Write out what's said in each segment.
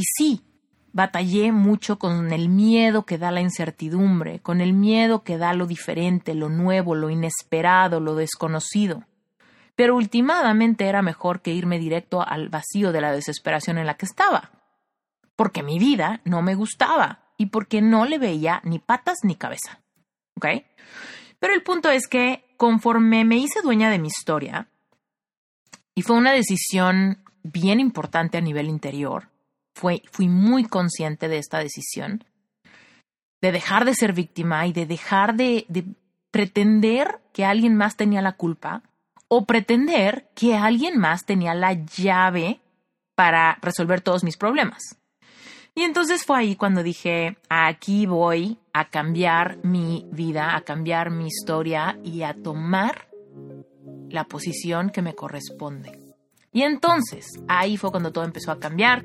Y sí, batallé mucho con el miedo que da la incertidumbre, con el miedo que da lo diferente, lo nuevo, lo inesperado, lo desconocido. Pero últimamente era mejor que irme directo al vacío de la desesperación en la que estaba, porque mi vida no me gustaba y porque no le veía ni patas ni cabeza. ¿Ok? Pero el punto es que conforme me hice dueña de mi historia, y fue una decisión bien importante a nivel interior, fui muy consciente de esta decisión, de dejar de ser víctima y de dejar de, de pretender que alguien más tenía la culpa o pretender que alguien más tenía la llave para resolver todos mis problemas. Y entonces fue ahí cuando dije, aquí voy a cambiar mi vida, a cambiar mi historia y a tomar la posición que me corresponde. Y entonces, ahí fue cuando todo empezó a cambiar.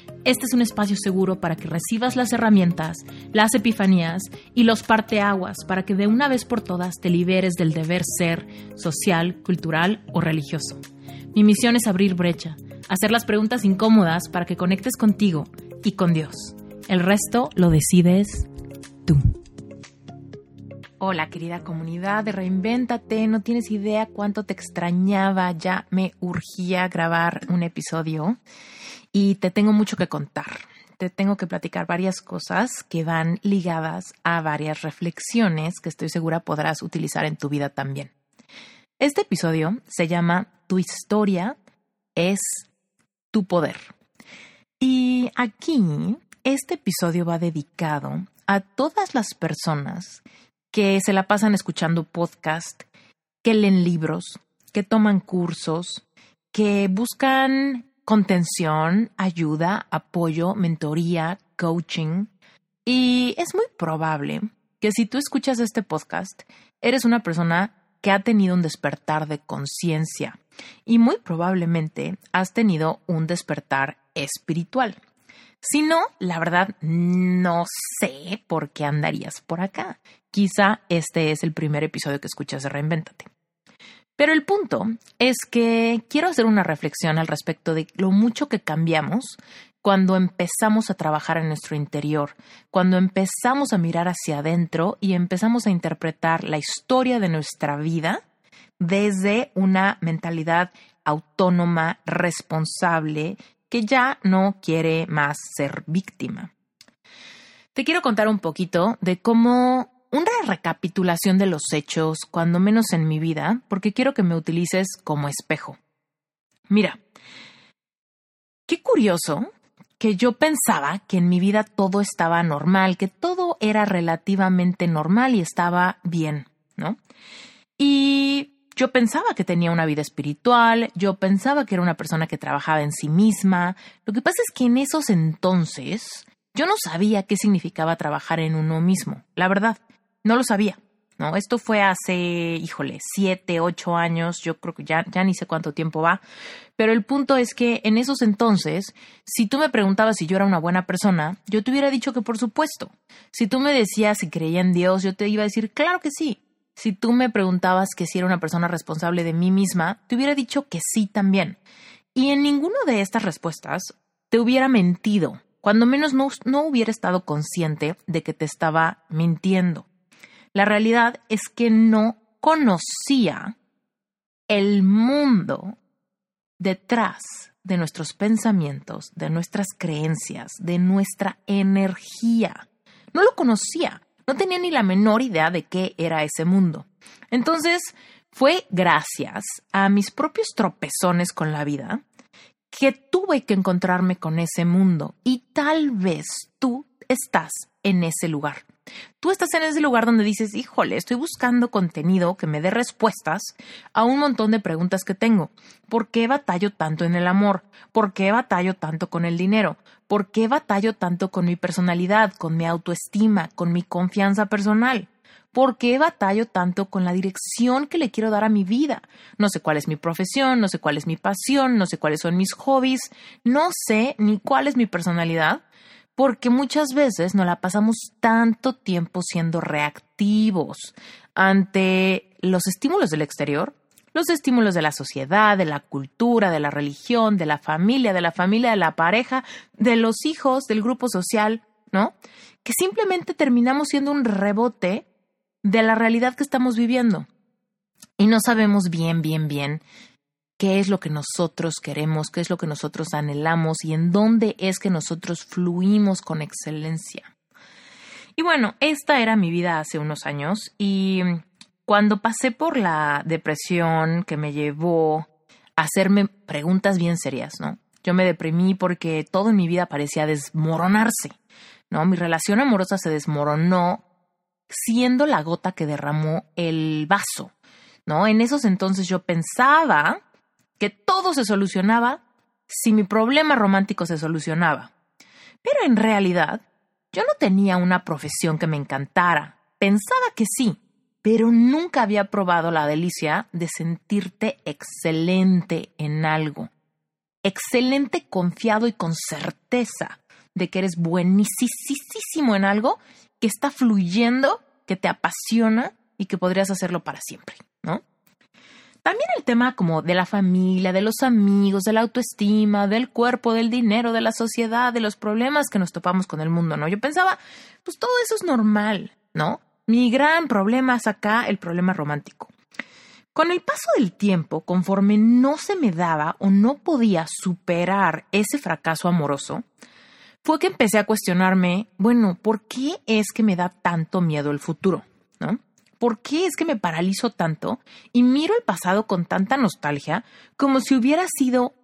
Este es un espacio seguro para que recibas las herramientas, las epifanías y los parteaguas para que de una vez por todas te liberes del deber ser social, cultural o religioso. Mi misión es abrir brecha, hacer las preguntas incómodas para que conectes contigo y con Dios. El resto lo decides tú. Hola querida comunidad de Reinvéntate, no tienes idea cuánto te extrañaba, ya me urgía grabar un episodio y te tengo mucho que contar. Te tengo que platicar varias cosas que van ligadas a varias reflexiones que estoy segura podrás utilizar en tu vida también. Este episodio se llama Tu historia es tu poder. Y aquí, este episodio va dedicado a todas las personas que se la pasan escuchando podcast, que leen libros, que toman cursos, que buscan contención, ayuda, apoyo, mentoría, coaching. Y es muy probable que si tú escuchas este podcast, eres una persona que ha tenido un despertar de conciencia y muy probablemente has tenido un despertar espiritual. Si no, la verdad no sé por qué andarías por acá. Quizá este es el primer episodio que escuchas de Reinvéntate. Pero el punto es que quiero hacer una reflexión al respecto de lo mucho que cambiamos cuando empezamos a trabajar en nuestro interior, cuando empezamos a mirar hacia adentro y empezamos a interpretar la historia de nuestra vida desde una mentalidad autónoma, responsable, que ya no quiere más ser víctima. Te quiero contar un poquito de cómo una recapitulación de los hechos, cuando menos en mi vida, porque quiero que me utilices como espejo. Mira, qué curioso que yo pensaba que en mi vida todo estaba normal, que todo era relativamente normal y estaba bien, ¿no? Y yo pensaba que tenía una vida espiritual, yo pensaba que era una persona que trabajaba en sí misma. Lo que pasa es que en esos entonces yo no sabía qué significaba trabajar en uno mismo, la verdad, no lo sabía. No, esto fue hace, híjole, siete, ocho años, yo creo que ya, ya ni sé cuánto tiempo va, pero el punto es que en esos entonces, si tú me preguntabas si yo era una buena persona, yo te hubiera dicho que por supuesto. Si tú me decías si creía en Dios, yo te iba a decir, claro que sí. Si tú me preguntabas que si era una persona responsable de mí misma, te hubiera dicho que sí también. Y en ninguna de estas respuestas te hubiera mentido, cuando menos no, no hubiera estado consciente de que te estaba mintiendo. La realidad es que no conocía el mundo detrás de nuestros pensamientos, de nuestras creencias, de nuestra energía. No lo conocía. No tenía ni la menor idea de qué era ese mundo. Entonces, fue gracias a mis propios tropezones con la vida que tuve que encontrarme con ese mundo y tal vez tú estás en ese lugar. Tú estás en ese lugar donde dices, híjole, estoy buscando contenido que me dé respuestas a un montón de preguntas que tengo. ¿Por qué batallo tanto en el amor? ¿Por qué batallo tanto con el dinero? ¿Por qué batallo tanto con mi personalidad, con mi autoestima, con mi confianza personal? ¿Por qué batallo tanto con la dirección que le quiero dar a mi vida? No sé cuál es mi profesión, no sé cuál es mi pasión, no sé cuáles son mis hobbies, no sé ni cuál es mi personalidad, porque muchas veces nos la pasamos tanto tiempo siendo reactivos ante los estímulos del exterior, los estímulos de la sociedad, de la cultura, de la religión, de la familia, de la familia, de la pareja, de los hijos, del grupo social, ¿no? Que simplemente terminamos siendo un rebote de la realidad que estamos viviendo. Y no sabemos bien, bien, bien qué es lo que nosotros queremos, qué es lo que nosotros anhelamos y en dónde es que nosotros fluimos con excelencia. Y bueno, esta era mi vida hace unos años y cuando pasé por la depresión que me llevó a hacerme preguntas bien serias, ¿no? Yo me deprimí porque todo en mi vida parecía desmoronarse, ¿no? Mi relación amorosa se desmoronó siendo la gota que derramó el vaso, ¿no? En esos entonces yo pensaba que todo se solucionaba si mi problema romántico se solucionaba. Pero en realidad, yo no tenía una profesión que me encantara. Pensaba que sí, pero nunca había probado la delicia de sentirte excelente en algo. Excelente, confiado y con certeza de que eres buenísimo en algo que está fluyendo, que te apasiona y que podrías hacerlo para siempre, ¿no? También el tema como de la familia, de los amigos, de la autoestima, del cuerpo, del dinero, de la sociedad, de los problemas que nos topamos con el mundo, ¿no? Yo pensaba, pues todo eso es normal, ¿no? Mi gran problema es acá el problema romántico. Con el paso del tiempo, conforme no se me daba o no podía superar ese fracaso amoroso, fue que empecé a cuestionarme, bueno, ¿por qué es que me da tanto miedo el futuro? ¿Por qué es que me paralizo tanto y miro el pasado con tanta nostalgia como si hubiera sido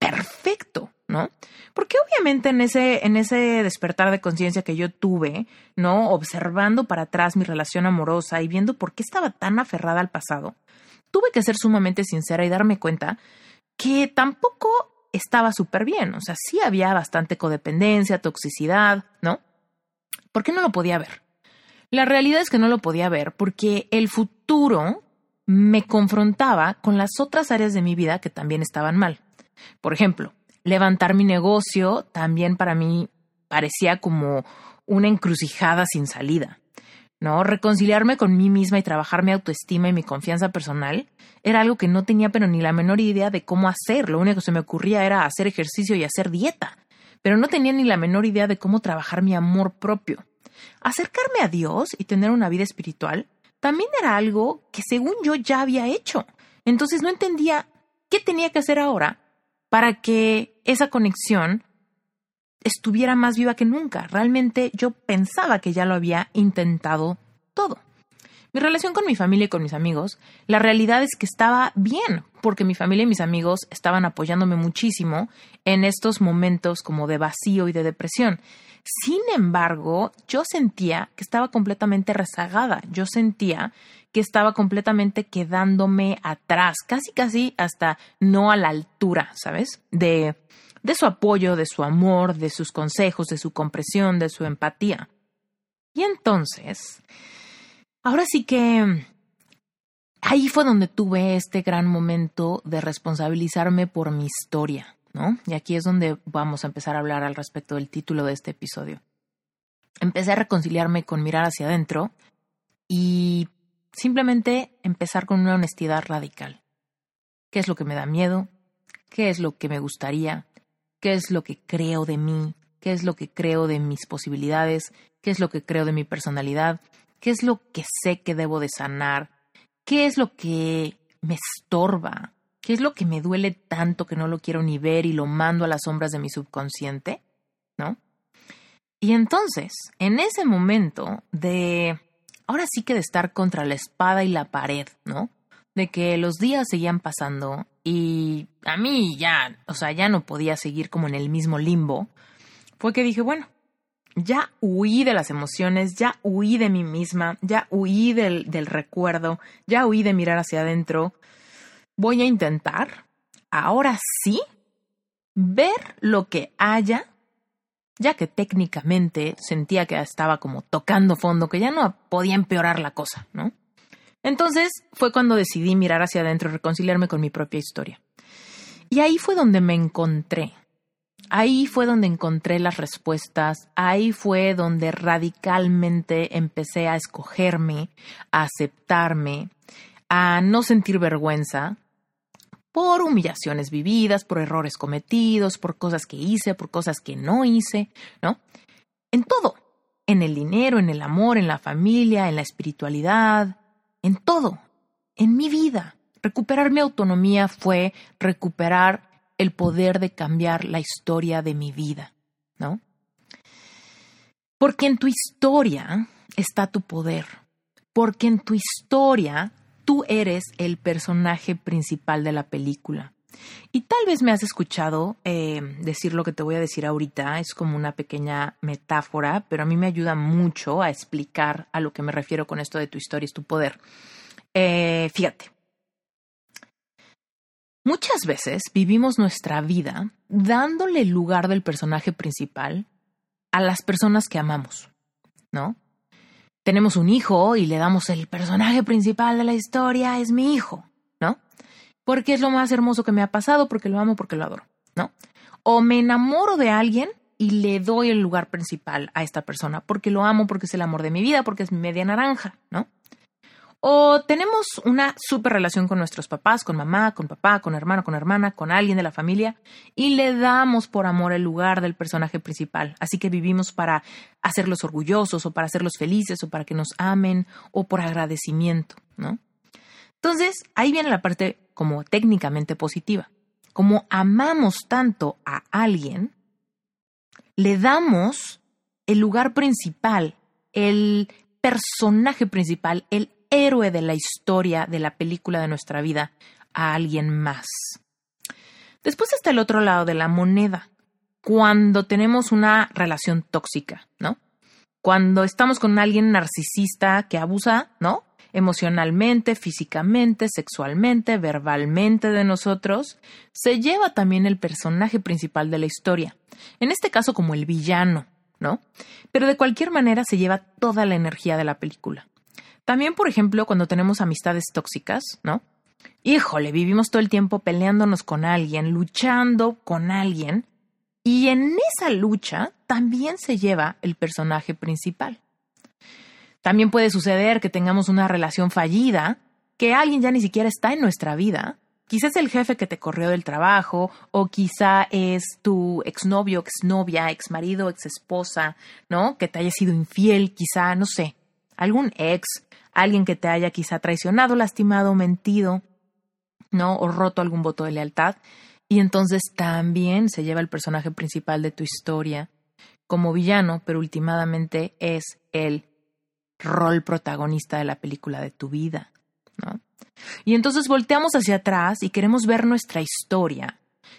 perfecto, ¿no? Porque obviamente en ese, en ese despertar de conciencia que yo tuve, ¿no? Observando para atrás mi relación amorosa y viendo por qué estaba tan aferrada al pasado, tuve que ser sumamente sincera y darme cuenta que tampoco estaba súper bien. O sea, sí había bastante codependencia, toxicidad, ¿no? ¿Por qué no lo podía ver? La realidad es que no lo podía ver porque el futuro me confrontaba con las otras áreas de mi vida que también estaban mal. Por ejemplo, levantar mi negocio también para mí parecía como una encrucijada sin salida. ¿No? Reconciliarme con mí misma y trabajar mi autoestima y mi confianza personal era algo que no tenía pero ni la menor idea de cómo hacer. Lo único que se me ocurría era hacer ejercicio y hacer dieta, pero no tenía ni la menor idea de cómo trabajar mi amor propio. Acercarme a Dios y tener una vida espiritual también era algo que según yo ya había hecho. Entonces no entendía qué tenía que hacer ahora para que esa conexión estuviera más viva que nunca. Realmente yo pensaba que ya lo había intentado todo. Mi relación con mi familia y con mis amigos, la realidad es que estaba bien, porque mi familia y mis amigos estaban apoyándome muchísimo en estos momentos como de vacío y de depresión. Sin embargo, yo sentía que estaba completamente rezagada, yo sentía que estaba completamente quedándome atrás, casi casi hasta no a la altura, ¿sabes? De, de su apoyo, de su amor, de sus consejos, de su compresión, de su empatía. Y entonces, ahora sí que ahí fue donde tuve este gran momento de responsabilizarme por mi historia. ¿No? Y aquí es donde vamos a empezar a hablar al respecto del título de este episodio. Empecé a reconciliarme con mirar hacia adentro y simplemente empezar con una honestidad radical. ¿Qué es lo que me da miedo? ¿Qué es lo que me gustaría? ¿Qué es lo que creo de mí? ¿Qué es lo que creo de mis posibilidades? ¿Qué es lo que creo de mi personalidad? ¿Qué es lo que sé que debo de sanar? ¿Qué es lo que me estorba? ¿Qué es lo que me duele tanto que no lo quiero ni ver y lo mando a las sombras de mi subconsciente? ¿No? Y entonces, en ese momento de, ahora sí que de estar contra la espada y la pared, ¿no? De que los días seguían pasando y a mí ya, o sea, ya no podía seguir como en el mismo limbo, fue que dije, bueno, ya huí de las emociones, ya huí de mí misma, ya huí del, del recuerdo, ya huí de mirar hacia adentro, voy a intentar, ahora sí, ver lo que haya ya que técnicamente sentía que estaba como tocando fondo, que ya no podía empeorar la cosa, ¿no? Entonces fue cuando decidí mirar hacia adentro y reconciliarme con mi propia historia. Y ahí fue donde me encontré. Ahí fue donde encontré las respuestas, ahí fue donde radicalmente empecé a escogerme, a aceptarme, a no sentir vergüenza por humillaciones vividas, por errores cometidos, por cosas que hice, por cosas que no hice, ¿no? En todo, en el dinero, en el amor, en la familia, en la espiritualidad, en todo, en mi vida. Recuperar mi autonomía fue recuperar el poder de cambiar la historia de mi vida, ¿no? Porque en tu historia está tu poder, porque en tu historia tú eres el personaje principal de la película. Y tal vez me has escuchado eh, decir lo que te voy a decir ahorita, es como una pequeña metáfora, pero a mí me ayuda mucho a explicar a lo que me refiero con esto de tu historia es tu poder. Eh, fíjate, muchas veces vivimos nuestra vida dándole el lugar del personaje principal a las personas que amamos, ¿no? Tenemos un hijo y le damos el personaje principal de la historia, es mi hijo, ¿no? Porque es lo más hermoso que me ha pasado, porque lo amo, porque lo adoro, ¿no? O me enamoro de alguien y le doy el lugar principal a esta persona, porque lo amo, porque es el amor de mi vida, porque es mi media naranja, ¿no? O tenemos una super relación con nuestros papás, con mamá, con papá, con hermano, con hermana, con alguien de la familia, y le damos por amor el lugar del personaje principal. Así que vivimos para hacerlos orgullosos, o para hacerlos felices, o para que nos amen, o por agradecimiento, ¿no? Entonces, ahí viene la parte como técnicamente positiva. Como amamos tanto a alguien, le damos el lugar principal, el personaje principal, el héroe de la historia de la película de nuestra vida a alguien más. Después está el otro lado de la moneda, cuando tenemos una relación tóxica, ¿no? Cuando estamos con alguien narcisista que abusa, ¿no? Emocionalmente, físicamente, sexualmente, verbalmente de nosotros, se lleva también el personaje principal de la historia. En este caso como el villano, ¿no? Pero de cualquier manera se lleva toda la energía de la película. También, por ejemplo, cuando tenemos amistades tóxicas, ¿no? Híjole, vivimos todo el tiempo peleándonos con alguien, luchando con alguien, y en esa lucha también se lleva el personaje principal. También puede suceder que tengamos una relación fallida, que alguien ya ni siquiera está en nuestra vida. Quizás el jefe que te corrió del trabajo, o quizá es tu exnovio, exnovia, exmarido, exesposa, ¿no? Que te haya sido infiel, quizá, no sé, algún ex, alguien que te haya quizá traicionado, lastimado, mentido, ¿no? O roto algún voto de lealtad. Y entonces también se lleva el personaje principal de tu historia como villano, pero últimamente es el rol protagonista de la película de tu vida, ¿no? Y entonces volteamos hacia atrás y queremos ver nuestra historia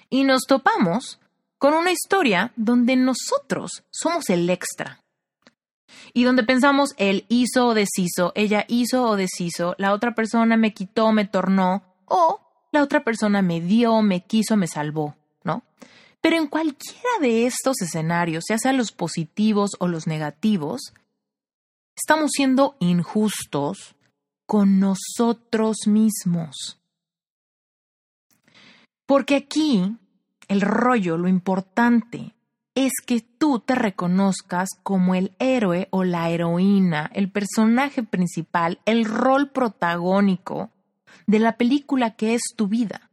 y nos topamos con una historia donde nosotros somos el extra, y donde pensamos él hizo o deshizo, ella hizo o deshizo, la otra persona me quitó, me tornó, o la otra persona me dio, me quiso, me salvó, ¿no? Pero en cualquiera de estos escenarios, ya sean los positivos o los negativos, estamos siendo injustos con nosotros mismos. Porque aquí el rollo, lo importante, es que tú te reconozcas como el héroe o la heroína, el personaje principal, el rol protagónico de la película que es tu vida.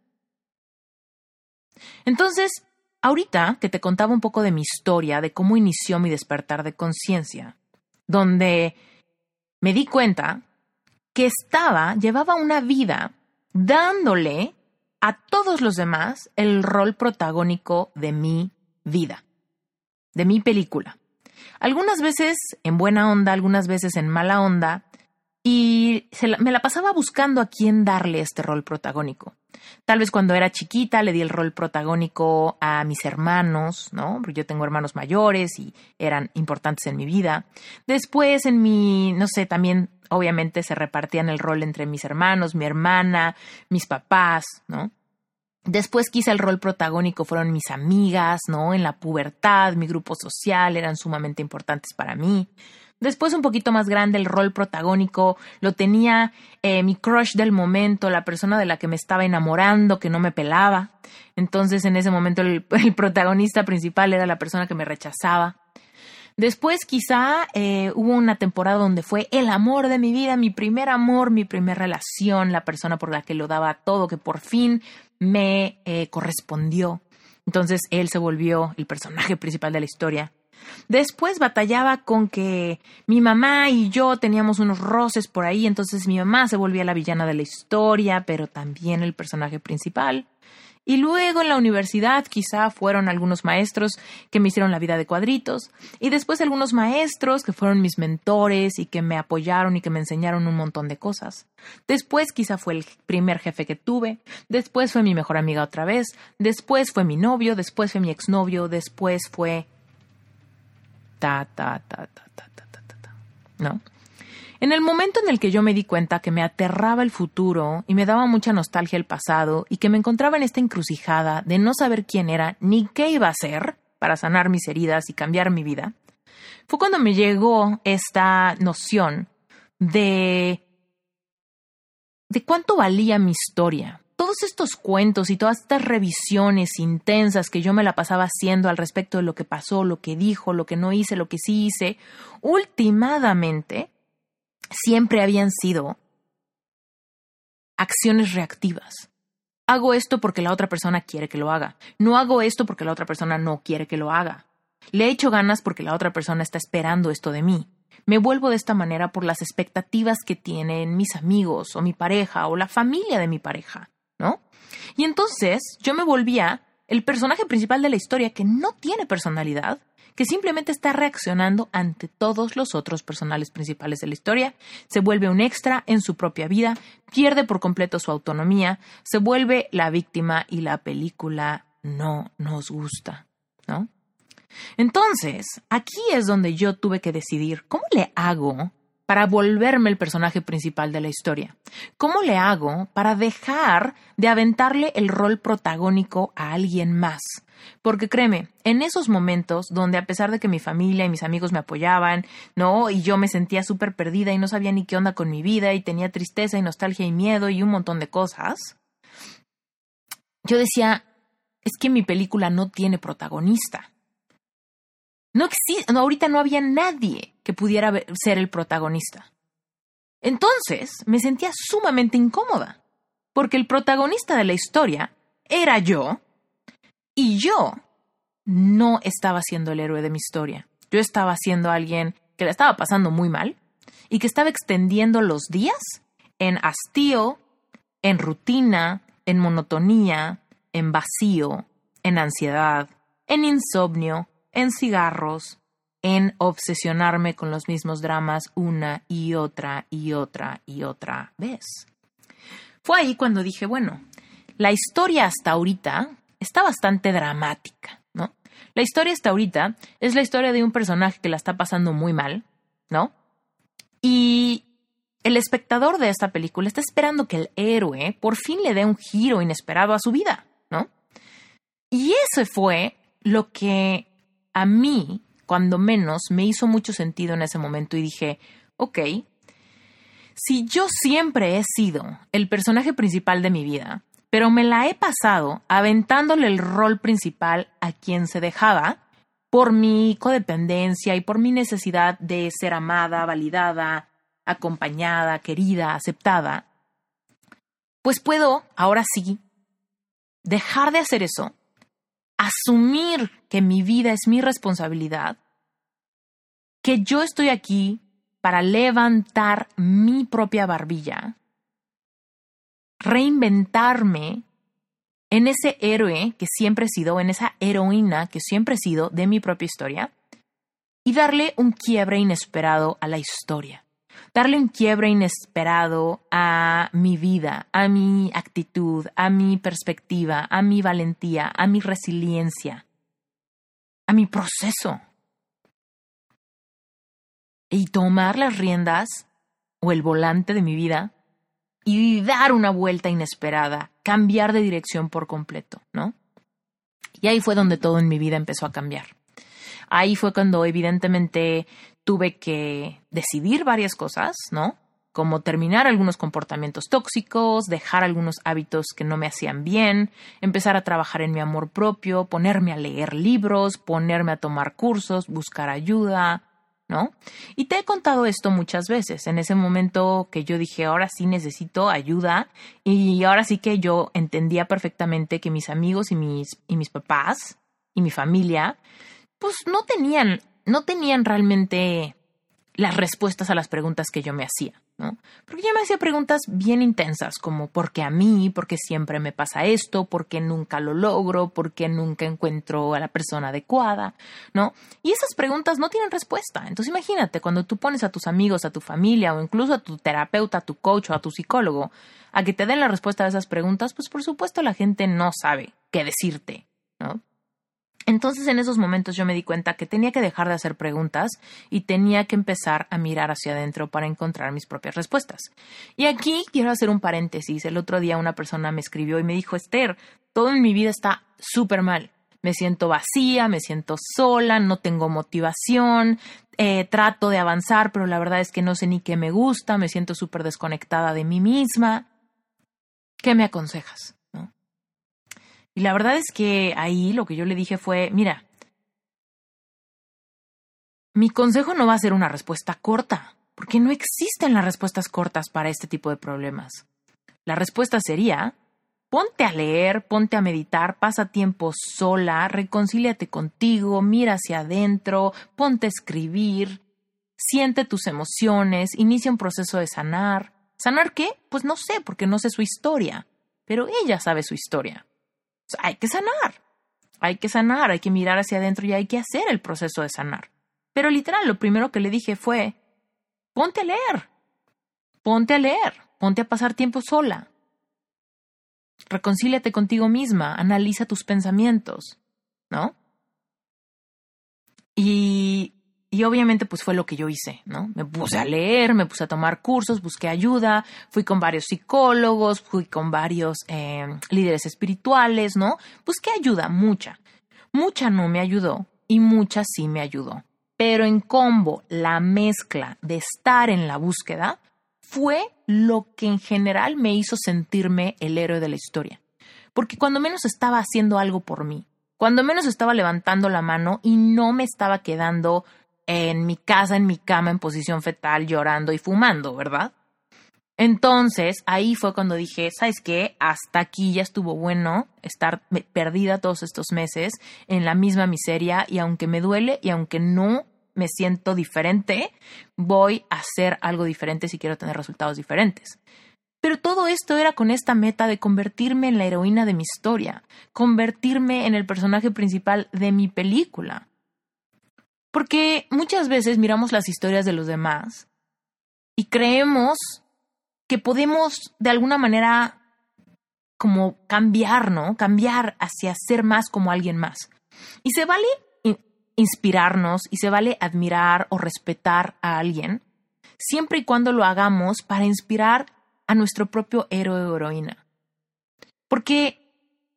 Entonces, ahorita que te contaba un poco de mi historia, de cómo inició mi despertar de conciencia, donde me di cuenta que estaba, llevaba una vida dándole a todos los demás el rol protagónico de mi vida de mi película. Algunas veces en buena onda, algunas veces en mala onda, y me la pasaba buscando a quién darle este rol protagónico. Tal vez cuando era chiquita le di el rol protagónico a mis hermanos, ¿no? Porque yo tengo hermanos mayores y eran importantes en mi vida. Después en mi, no sé, también obviamente se repartían el rol entre mis hermanos, mi hermana, mis papás, ¿no? Después quizá el rol protagónico fueron mis amigas, ¿no? En la pubertad, mi grupo social eran sumamente importantes para mí. Después, un poquito más grande, el rol protagónico lo tenía eh, mi crush del momento, la persona de la que me estaba enamorando, que no me pelaba. Entonces, en ese momento, el, protagonista principal era la persona que me rechazaba. Después, quizá eh, hubo una temporada donde fue el amor de mi vida, mi primer amor, mi primera relación, la persona por la que lo daba todo, que por fin me eh, correspondió. Entonces, él se volvió el personaje principal de la historia. Después batallaba con que mi mamá y yo teníamos unos roces por ahí, entonces mi mamá se volvía la villana de la historia, pero también el personaje principal. Y luego en la universidad quizá fueron algunos maestros que me hicieron la vida de cuadritos. Y después algunos maestros que fueron mis mentores y que me apoyaron y que me enseñaron un montón de cosas. Después quizá fue el primer jefe que tuve. Después fue mi mejor amiga otra vez. Después fue mi novio. Después fue mi exnovio. Después fue... Ta, ta, ta, ta, ta, ta, ta, ta. ¿No? En el momento en el que yo me di cuenta que me aterraba el futuro y me daba mucha nostalgia el pasado y que me encontraba en esta encrucijada de no saber quién era ni qué iba a hacer para sanar mis heridas y cambiar mi vida, fue cuando me llegó esta noción de de cuánto valía mi historia, todos estos cuentos y todas estas revisiones intensas que yo me la pasaba haciendo al respecto de lo que pasó, lo que dijo, lo que no hice, lo que sí hice, últimamente siempre habían sido acciones reactivas. Hago esto porque la otra persona quiere que lo haga. No hago esto porque la otra persona no quiere que lo haga. Le he hecho ganas porque la otra persona está esperando esto de mí. Me vuelvo de esta manera por las expectativas que tienen mis amigos o mi pareja o la familia de mi pareja. ¿no? Y entonces yo me volvía el personaje principal de la historia que no tiene personalidad, que simplemente está reaccionando ante todos los otros personales principales de la historia, se vuelve un extra en su propia vida, pierde por completo su autonomía, se vuelve la víctima y la película no nos gusta, ¿no? Entonces, aquí es donde yo tuve que decidir cómo le hago para volverme el personaje principal de la historia? ¿Cómo le hago para dejar de aventarle el rol protagónico a alguien más? Porque créeme, en esos momentos donde a pesar de que mi familia y mis amigos me apoyaban, ¿no? Y yo me sentía súper perdida y no sabía ni qué onda con mi vida y tenía tristeza y nostalgia y miedo y un montón de cosas, yo decía, es que mi película no tiene protagonista. No existe, ahorita no había nadie pudiera ser el protagonista. Entonces me sentía sumamente incómoda, porque el protagonista de la historia era yo, y yo no estaba siendo el héroe de mi historia. Yo estaba siendo alguien que la estaba pasando muy mal y que estaba extendiendo los días en hastío, en rutina, en monotonía, en vacío, en ansiedad, en insomnio, en cigarros, en obsesionarme con los mismos dramas una y otra y otra y otra vez. Fue ahí cuando dije, bueno, la historia hasta ahorita está bastante dramática, ¿no? La historia hasta ahorita es la historia de un personaje que la está pasando muy mal, ¿no? Y el espectador de esta película está esperando que el héroe por fin le dé un giro inesperado a su vida, ¿no? Y eso fue lo que a mí, cuando menos, me hizo mucho sentido en ese momento y dije, ok, si yo siempre he sido el personaje principal de mi vida, pero me la he pasado aventándole el rol principal a quien se dejaba, por mi codependencia y por mi necesidad de ser amada, validada, acompañada, querida, aceptada, pues puedo, ahora sí, dejar de hacer eso asumir que mi vida es mi responsabilidad, que yo estoy aquí para levantar mi propia barbilla, reinventarme en ese héroe que siempre he sido, en esa heroína que siempre he sido de mi propia historia, y darle un quiebre inesperado a la historia. Darle un quiebre inesperado a mi vida, a mi actitud, a mi perspectiva, a mi valentía, a mi resiliencia, a mi proceso. Y tomar las riendas o el volante de mi vida y dar una vuelta inesperada cambiar de dirección por completo, ¿no? Y ahí fue donde todo en mi vida empezó a cambiar. Ahí fue cuando evidentemente tuve que decidir varias cosas, ¿no? Como terminar algunos comportamientos tóxicos, dejar algunos hábitos que no me hacían bien, empezar a trabajar en mi amor propio, ponerme a leer libros, ponerme a tomar cursos, buscar ayuda, ¿no? Y te he contado esto muchas veces, en ese momento que yo dije, ahora sí necesito ayuda y ahora sí que yo entendía perfectamente que mis amigos y mis, y mis papás y mi familia, pues no tenían, no tenían realmente las respuestas a las preguntas que yo me hacía. Porque yo me hacía preguntas bien intensas, como ¿por qué a mí? ¿Por qué siempre me pasa esto? ¿Por qué nunca lo logro? ¿Por qué nunca encuentro a la persona adecuada? ¿No? Y esas preguntas no tienen respuesta. Entonces imagínate, cuando tú pones a tus amigos, a tu familia o incluso a tu terapeuta, a tu coach o a tu psicólogo a que te den la respuesta a esas preguntas, pues por supuesto la gente no sabe qué decirte, ¿no? Entonces en esos momentos yo me di cuenta que tenía que dejar de hacer preguntas y tenía que empezar a mirar hacia adentro para encontrar mis propias respuestas. Y aquí quiero hacer un paréntesis. El otro día una persona me escribió y me dijo, Esther, todo en mi vida está súper mal. Me siento vacía, me siento sola, no tengo motivación, eh, trato de avanzar, pero la verdad es que no sé ni qué me gusta, me siento súper desconectada de mí misma. ¿Qué me aconsejas? Y la verdad es que ahí lo que yo le dije fue, mira, mi consejo no va a ser una respuesta corta, porque no existen las respuestas cortas para este tipo de problemas. La respuesta sería, ponte a leer, ponte a meditar, pasa tiempo sola, reconcíliate contigo, mira hacia adentro, ponte a escribir, siente tus emociones, inicia un proceso de sanar. ¿Sanar qué? Pues no sé, porque no sé su historia, pero ella sabe su historia hay que sanar. Hay que sanar, hay que mirar hacia adentro y hay que hacer el proceso de sanar. Pero literal, lo primero que le dije fue, ponte a leer, ponte a leer, ponte a pasar tiempo sola. Reconcíliate contigo misma, analiza tus pensamientos, ¿no? Y y obviamente pues fue lo que yo hice, ¿no? Me puse a leer, me puse a tomar cursos, busqué ayuda, fui con varios psicólogos, fui con varios eh, líderes espirituales, ¿no? Busqué ayuda, mucha. Mucha no me ayudó y mucha sí me ayudó. Pero en combo, la mezcla de estar en la búsqueda fue lo que en general me hizo sentirme el héroe de la historia. Porque cuando menos estaba haciendo algo por mí, cuando menos estaba levantando la mano y no me estaba quedando en mi casa, en mi cama, en posición fetal, llorando y fumando, ¿verdad? Entonces, ahí fue cuando dije, ¿sabes qué? Hasta aquí ya estuvo bueno estar perdida todos estos meses en la misma miseria y aunque me duele y aunque no me siento diferente, voy a hacer algo diferente si quiero tener resultados diferentes. Pero todo esto era con esta meta de convertirme en la heroína de mi historia, convertirme en el personaje principal de mi película. Porque muchas veces miramos las historias de los demás y creemos que podemos de alguna manera como cambiar. Cambiar hacia ser más como alguien más. Y se vale inspirarnos y se vale admirar o respetar a alguien, siempre y cuando lo hagamos para inspirar a nuestro propio héroe o heroína. Porque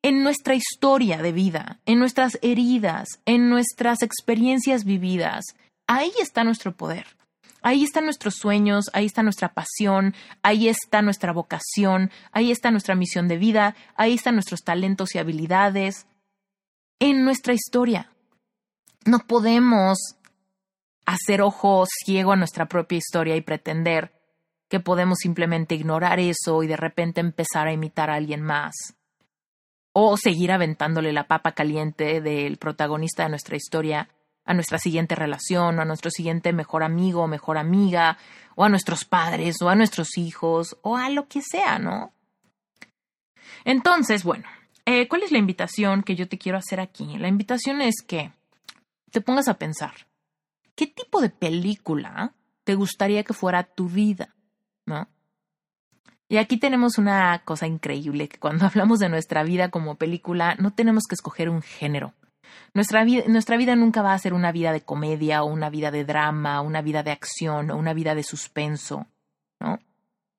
en nuestra historia de vida, en nuestras heridas, en nuestras experiencias vividas. Ahí está nuestro poder. Ahí están nuestros sueños, ahí está nuestra pasión, ahí está nuestra vocación, ahí está nuestra misión de vida, ahí están nuestros talentos y habilidades. En nuestra historia. No podemos hacer ojo ciego a nuestra propia historia y pretender que podemos simplemente ignorar eso y de repente empezar a imitar a alguien más o seguir aventándole la papa caliente del protagonista de nuestra historia a nuestra siguiente relación, o a nuestro siguiente mejor amigo o mejor amiga, o a nuestros padres, o a nuestros hijos, o a lo que sea, ¿no? Entonces, bueno, eh, ¿cuál es la invitación que yo te quiero hacer aquí? La invitación es que te pongas a pensar, ¿qué tipo de película te gustaría que fuera tu vida? ¿No? Y aquí tenemos una cosa increíble, que cuando hablamos de nuestra vida como película, no tenemos que escoger un género. Nuestra vida, nuestra vida nunca va a ser una vida de comedia o una vida de drama, una vida de acción o una vida de suspenso, ¿no?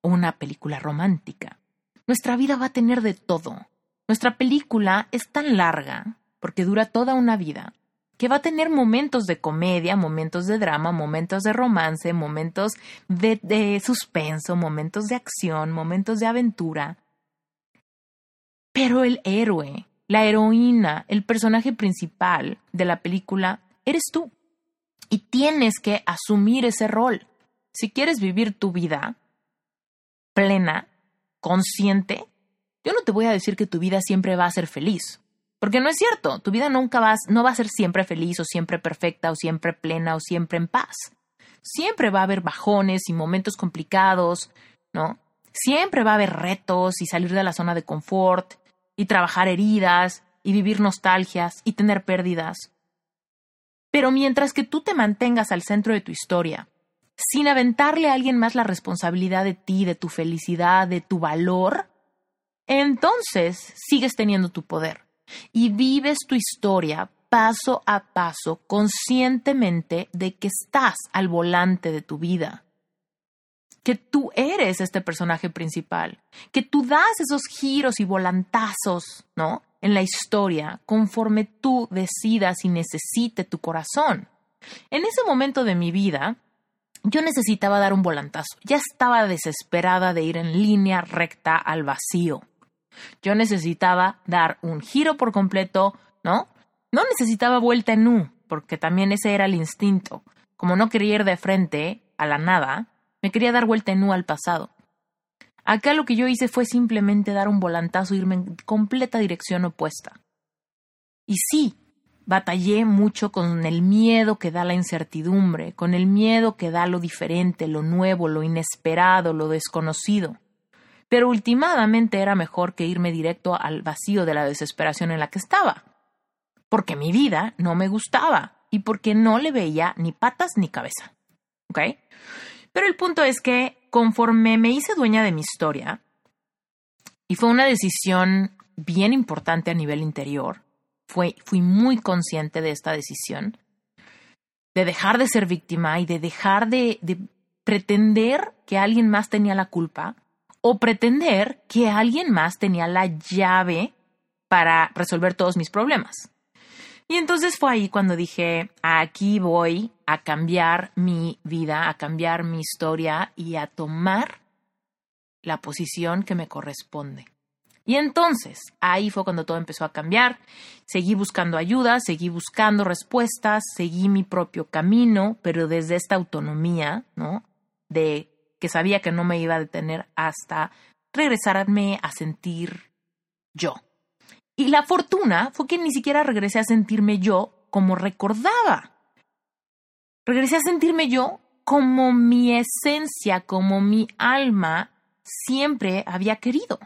O una película romántica. nuestra vida va a tener de todo. Nuestra película es tan larga, porque dura toda una vida, que va a tener momentos de comedia, momentos de drama, momentos de romance, momentos de, suspenso, momentos de acción, momentos de aventura. Pero el héroe, la heroína, el personaje principal de la película, eres tú. Y tienes que asumir ese rol. Si quieres vivir tu vida plena, consciente, yo no te voy a decir que tu vida siempre va a ser feliz. Porque no es cierto, tu vida nunca va, no va a ser siempre feliz o siempre perfecta o siempre plena o siempre en paz. Siempre va a haber bajones y momentos complicados, ¿no? Siempre va a haber retos y salir de la zona de confort y trabajar heridas y vivir nostalgias y tener pérdidas. Pero mientras que tú te mantengas al centro de tu historia, sin aventarle a alguien más la responsabilidad de ti, de tu felicidad, de tu valor, entonces sigues teniendo tu poder y vives tu historia paso a paso conscientemente de que estás al volante de tu vida que tú eres este personaje principal, que tú das esos giros y volantazos, ¿no? En la historia, conforme tú decidas y necesite tu corazón. En ese momento de mi vida, yo necesitaba dar un volantazo. Ya estaba desesperada de ir en línea recta al vacío. Yo necesitaba dar un giro por completo, ¿no? No necesitaba vuelta en U, porque también ese era el instinto. Como no quería ir de frente a la nada, me quería dar vuelta en U al pasado. Acá lo que yo hice fue simplemente dar un volantazo e irme en completa dirección opuesta. Y sí, batallé mucho con el miedo que da la incertidumbre, con el miedo que da lo diferente, lo nuevo, lo inesperado, lo desconocido. Pero últimamente era mejor que irme directo al vacío de la desesperación en la que estaba. Porque mi vida no me gustaba y porque no le veía ni patas ni cabeza. ¿Ok? Pero el punto es que conforme me hice dueña de mi historia, y fue una decisión bien importante a nivel interior, fui muy consciente de esta decisión, de dejar de ser víctima y de dejar de, de pretender que alguien más tenía la culpa o pretender que alguien más tenía la llave para resolver todos mis problemas. Y entonces fue ahí cuando dije, aquí voy a cambiar mi vida, a cambiar mi historia y a tomar la posición que me corresponde. Y entonces, ahí fue cuando todo empezó a cambiar. Seguí buscando ayuda, seguí buscando respuestas, seguí mi propio camino, pero desde esta autonomía, ¿no? De que sabía que no me iba a detener hasta regresarme a sentir yo. Y la fortuna fue que ni siquiera regresé a sentirme yo como recordaba. Regresé a sentirme yo como mi esencia, como mi alma siempre había querido.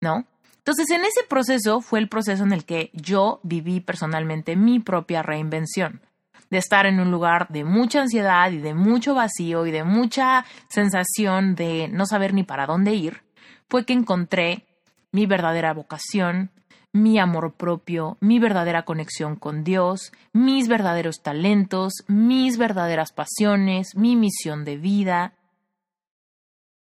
¿No? Entonces, en ese proceso fue el proceso en el que yo viví personalmente mi propia reinvención, de estar en un lugar de mucha ansiedad y de mucho vacío y de mucha sensación de no saber ni para dónde ir, fue que encontré mi verdadera vocación, mi amor propio, mi verdadera conexión con Dios, mis verdaderos talentos, mis verdaderas pasiones, mi misión de vida.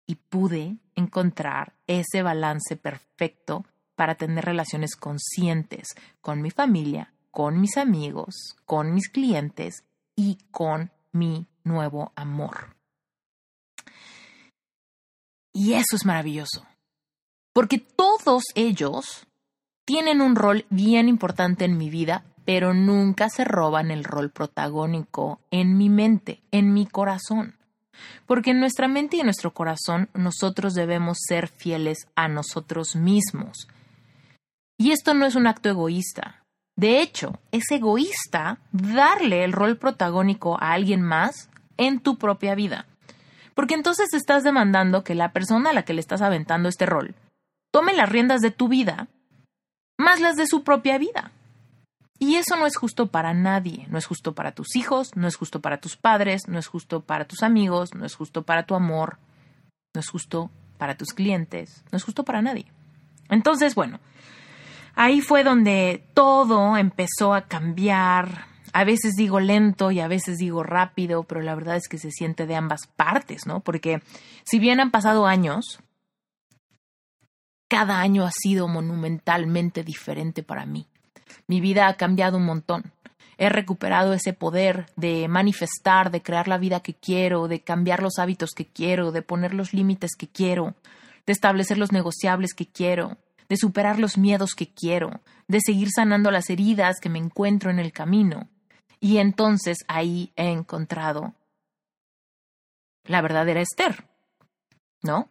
Y pude encontrar ese balance perfecto para tener relaciones conscientes con mi familia, con mis amigos, con mis clientes y con mi nuevo amor. Y eso es maravilloso, porque todos ellos tienen un rol bien importante en mi vida, pero nunca se roban el rol protagónico en mi mente, en mi corazón. Porque en nuestra mente y en nuestro corazón nosotros debemos ser fieles a nosotros mismos. Y esto no es un acto egoísta. De hecho, es egoísta darle el rol protagónico a alguien más en tu propia vida. Porque entonces estás demandando que la persona a la que le estás aventando este rol tome las riendas de tu vida más las de su propia vida. Y eso no es justo para nadie, no es justo para tus hijos, no es justo para tus padres, no es justo para tus amigos, no es justo para tu amor, no es justo para tus clientes, no es justo para nadie. Entonces, bueno, ahí fue donde todo empezó a cambiar. A veces digo lento y a veces digo rápido, pero la verdad es que se siente de ambas partes, ¿no? Porque si bien han pasado años, Cada año ha sido monumentalmente diferente para mí. Mi vida ha cambiado un montón. He recuperado ese poder de manifestar, de crear la vida que quiero, de cambiar los hábitos que quiero, de poner los límites que quiero, de establecer los negociables que quiero, de superar los miedos que quiero, de seguir sanando las heridas que me encuentro en el camino. Y entonces ahí he encontrado la verdadera Esther. ¿No?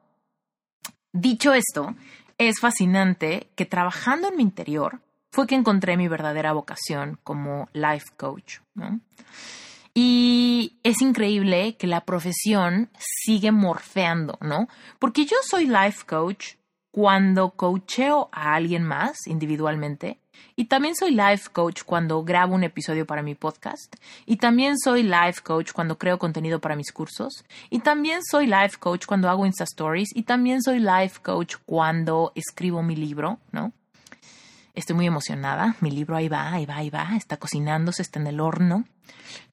Dicho esto, es fascinante que trabajando en mi interior fue que encontré mi verdadera vocación como life coach. ¿no? Y es increíble que la profesión sigue morfeando, ¿no? Porque yo soy life coach cuando coacheo a alguien más individualmente. Y también soy life coach cuando grabo un episodio para mi podcast. Y también soy life coach cuando creo contenido para mis cursos. Y también soy life coach cuando hago Insta Stories. Y también soy life coach cuando escribo mi libro, ¿no? Estoy muy emocionada. Mi libro ahí va, ahí va, ahí va. Está cocinándose, está en el horno.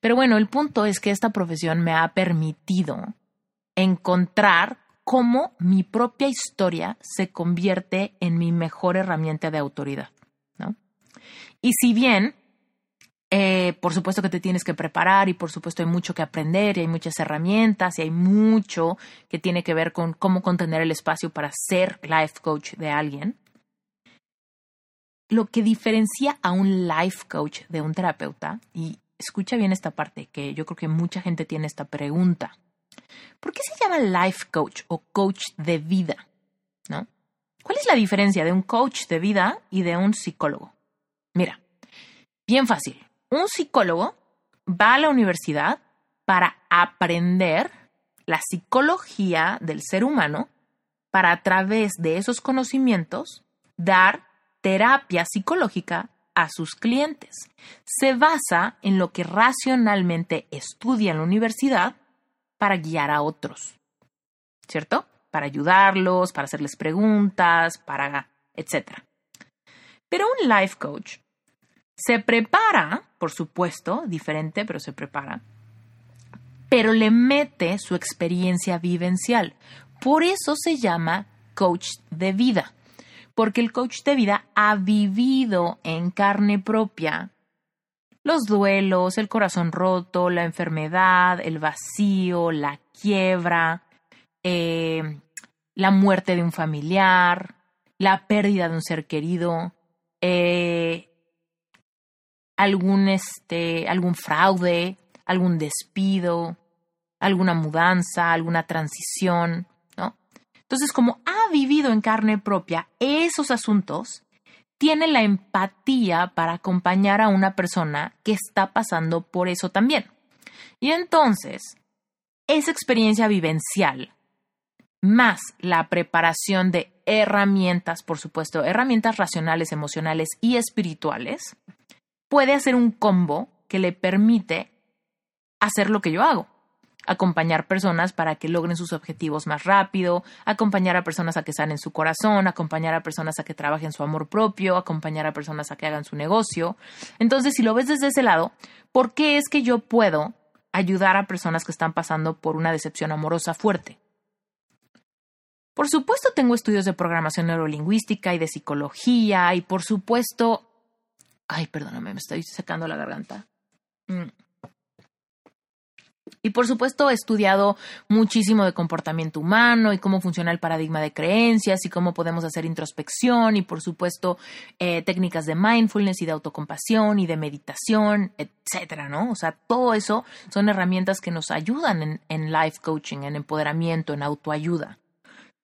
Pero bueno, el punto es que esta profesión me ha permitido encontrar cómo mi propia historia se convierte en mi mejor herramienta de autoridad. ¿no? Y si bien, eh, por supuesto que te tienes que preparar y por supuesto hay mucho que aprender y hay muchas herramientas y hay mucho que tiene que ver con cómo contener el espacio para ser life coach de alguien, lo que diferencia a un life coach de un terapeuta, y escucha bien esta parte, que yo creo que mucha gente tiene esta pregunta. ¿Por qué se llama life coach o coach de vida? ¿No? ¿Cuál es la diferencia de un coach de vida y de un psicólogo? Mira, bien fácil. Un psicólogo va a la universidad para aprender la psicología del ser humano para a través de esos conocimientos dar terapia psicológica a sus clientes. Se basa en lo que racionalmente estudia en la universidad para guiar a otros, ¿cierto? Para ayudarlos, para hacerles preguntas, para, etc. Pero un life coach se prepara, por supuesto, diferente, pero se prepara, pero le mete su experiencia vivencial. Por eso se llama coach de vida, porque el coach de vida ha vivido en carne propia los duelos, el corazón roto, la enfermedad, el vacío, la quiebra, eh, la muerte de un familiar, la pérdida de un ser querido, eh, algún, este, algún fraude, algún despido, alguna mudanza, alguna transición, ¿no? Entonces, como ha vivido en carne propia esos asuntos, tiene la empatía para acompañar a una persona que está pasando por eso también. Y entonces, esa experiencia vivencial, más la preparación de herramientas, por supuesto, herramientas racionales, emocionales y espirituales, puede hacer un combo que le permite hacer lo que yo hago acompañar personas para que logren sus objetivos más rápido, acompañar a personas a que sanen su corazón, acompañar a personas a que trabajen su amor propio, acompañar a personas a que hagan su negocio. Entonces, si lo ves desde ese lado, ¿por qué es que yo puedo ayudar a personas que están pasando por una decepción amorosa fuerte? Por supuesto tengo estudios de programación neurolingüística y de psicología y por supuesto... Ay, perdóname, me estoy secando la garganta. Mm. Y por supuesto he estudiado muchísimo de comportamiento humano y cómo funciona el paradigma de creencias y cómo podemos hacer introspección y por supuesto eh, técnicas de mindfulness y de autocompasión y de meditación, etcétera, ¿no? O sea, todo eso son herramientas que nos ayudan en, en life coaching, en empoderamiento, en autoayuda.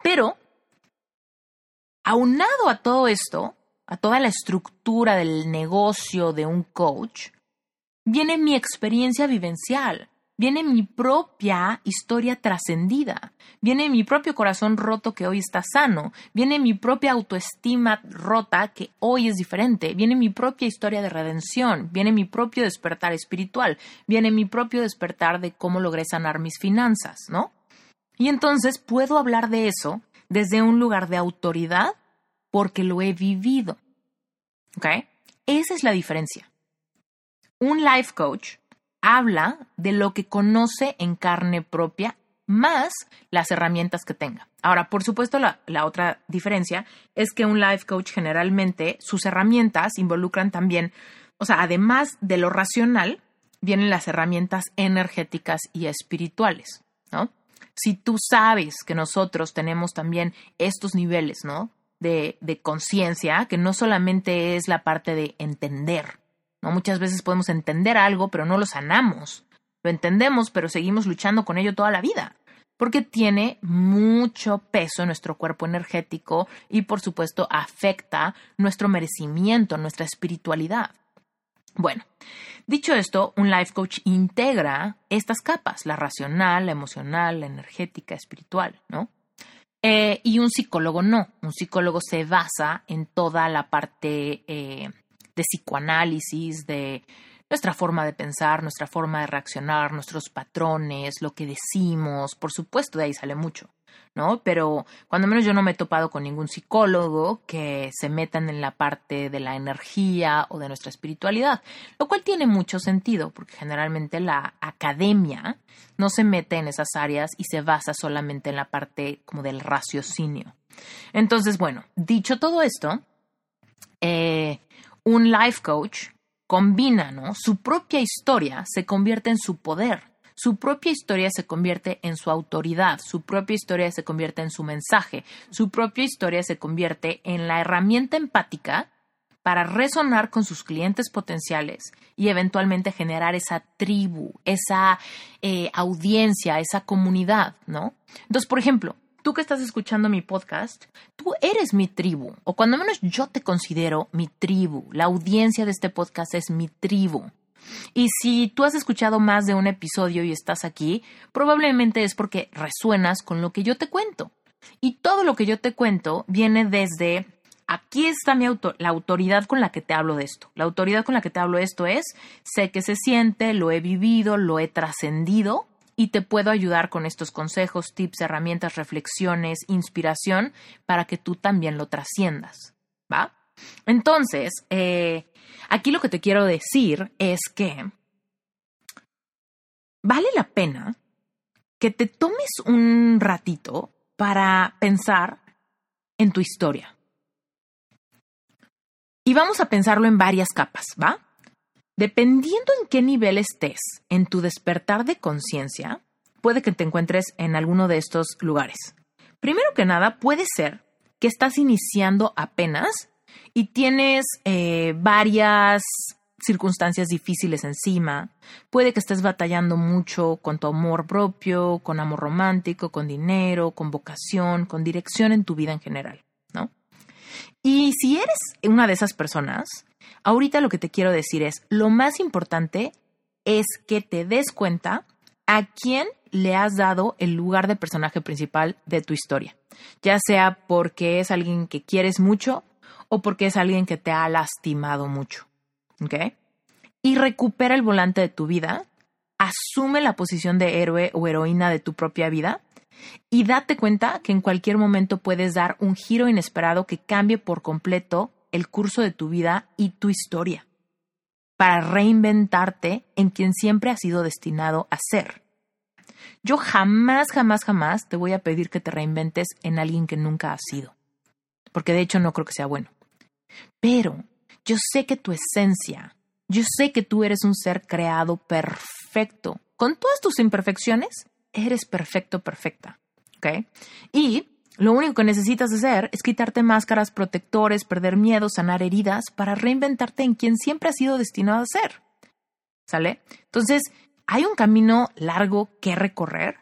Pero, aunado a todo esto, a toda la estructura del negocio de un coach, viene mi experiencia vivencial viene mi propia historia trascendida, viene mi propio corazón roto que hoy está sano, viene mi propia autoestima rota que hoy es diferente, viene mi propia historia de redención, viene mi propio despertar espiritual, viene mi propio despertar de cómo logré sanar mis finanzas, ¿no? Y entonces puedo hablar de eso desde un lugar de autoridad porque lo he vivido. ¿Ok? Esa es la diferencia. Un life coach habla de lo que conoce en carne propia más las herramientas que tenga. Ahora, por supuesto, la, la, otra diferencia es que un life coach generalmente sus herramientas involucran también, o sea, además de lo racional, vienen las herramientas energéticas y espirituales, ¿no? Si tú sabes que nosotros tenemos también estos niveles, ¿no? De, de conciencia, que no solamente es la parte de entender, ¿no? Muchas veces podemos entender algo, pero no lo sanamos. Lo entendemos, pero seguimos luchando con ello toda la vida, porque tiene mucho peso en nuestro cuerpo energético y, por supuesto, afecta nuestro merecimiento, nuestra espiritualidad. Bueno, dicho esto, un life coach integra estas capas, la racional, la emocional, la energética, espiritual, ¿no? Eh, y un psicólogo no. Un psicólogo se basa en toda la parte eh, de psicoanálisis, de nuestra forma de pensar, nuestra forma de reaccionar, nuestros patrones, lo que decimos. Por supuesto, de ahí sale mucho. ¿no? Pero cuando menos yo no me he topado con ningún psicólogo que se metan en la parte de la energía o de nuestra espiritualidad, lo cual tiene mucho sentido, porque generalmente la academia no se mete en esas áreas y se basa solamente en la parte como del raciocinio. Entonces, bueno, dicho todo esto, eh, un life coach combina, ¿no? Su propia historia se convierte en su poder su propia historia se convierte en su autoridad, su propia historia se convierte en su mensaje, su propia historia se convierte en la herramienta empática para resonar con sus clientes potenciales y eventualmente generar esa tribu, esa eh, audiencia, esa comunidad, ¿no? Entonces, por ejemplo, tú que estás escuchando mi podcast, tú eres mi tribu, o cuando menos yo te considero mi tribu. La audiencia de este podcast es mi tribu. Y si tú has escuchado más de un episodio y estás aquí, probablemente es porque resuenas con lo que yo te cuento. Y todo lo que yo te cuento viene desde aquí está mi la autoridad con la que te hablo de esto. La autoridad con la que te hablo de esto es sé que se siente, lo he vivido, lo he trascendido y te puedo ayudar con estos consejos, tips, herramientas, reflexiones, inspiración para que tú también lo trasciendas. ¿Va? Entonces, eh, Aquí lo que te quiero decir es que vale la pena que te tomes un ratito para pensar en tu historia. Y vamos a pensarlo en varias capas, ¿va? Dependiendo en qué nivel estés en tu despertar de conciencia, puede que te encuentres en alguno de estos lugares. Primero que nada, puede ser que estás iniciando apenas y tienes eh, varias circunstancias difíciles encima, puede que estés batallando mucho con tu amor propio, con amor romántico, con dinero, con vocación, con dirección en tu vida en general, ¿no? Y si eres una de esas personas, ahorita lo que te quiero decir es, lo más importante es que te des cuenta a quién le has dado el lugar de personaje principal de tu historia, ya sea porque es alguien que quieres mucho o porque es alguien que te ha lastimado mucho. ¿Ok? Y recupera el volante de tu vida, asume la posición de héroe o heroína de tu propia vida y date cuenta que en cualquier momento puedes dar un giro inesperado que cambie por completo el curso de tu vida y tu historia para reinventarte en quien siempre has sido destinado a ser. Yo jamás, jamás, jamás te voy a pedir que te reinventes en alguien que nunca has sido, porque de hecho no creo que sea bueno. Pero yo sé que tu esencia, yo sé que tú eres un ser creado perfecto. Con todas tus imperfecciones, eres perfecto, perfecta. ¿Ok? Y lo único que necesitas hacer es quitarte máscaras, protectores, perder miedo, sanar heridas para reinventarte en quien siempre has sido destinado a ser. ¿Sale? Entonces, hay un camino largo que recorrer,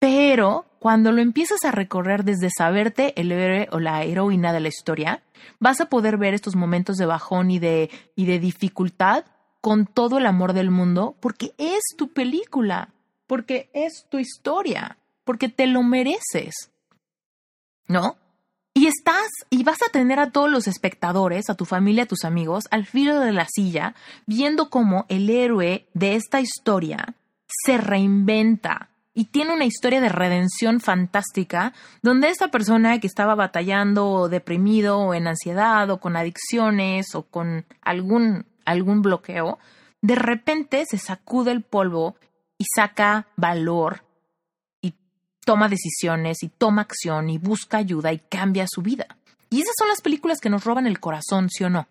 pero cuando lo empiezas a recorrer desde saberte el héroe o la heroína de la historia, vas a poder ver estos momentos de bajón y de, y de dificultad con todo el amor del mundo, porque es tu película, porque es tu historia, porque te lo mereces. ¿No? Y estás, y vas a tener a todos los espectadores, a tu familia, a tus amigos, al filo de la silla, viendo cómo el héroe de esta historia se reinventa, y tiene una historia de redención fantástica, donde esta persona que estaba batallando o deprimido o en ansiedad o con adicciones o con algún, algún bloqueo, de repente se sacude el polvo y saca valor toma decisiones y toma acción y busca ayuda y cambia su vida. Y esas son las películas que nos roban el corazón, ¿sí o no?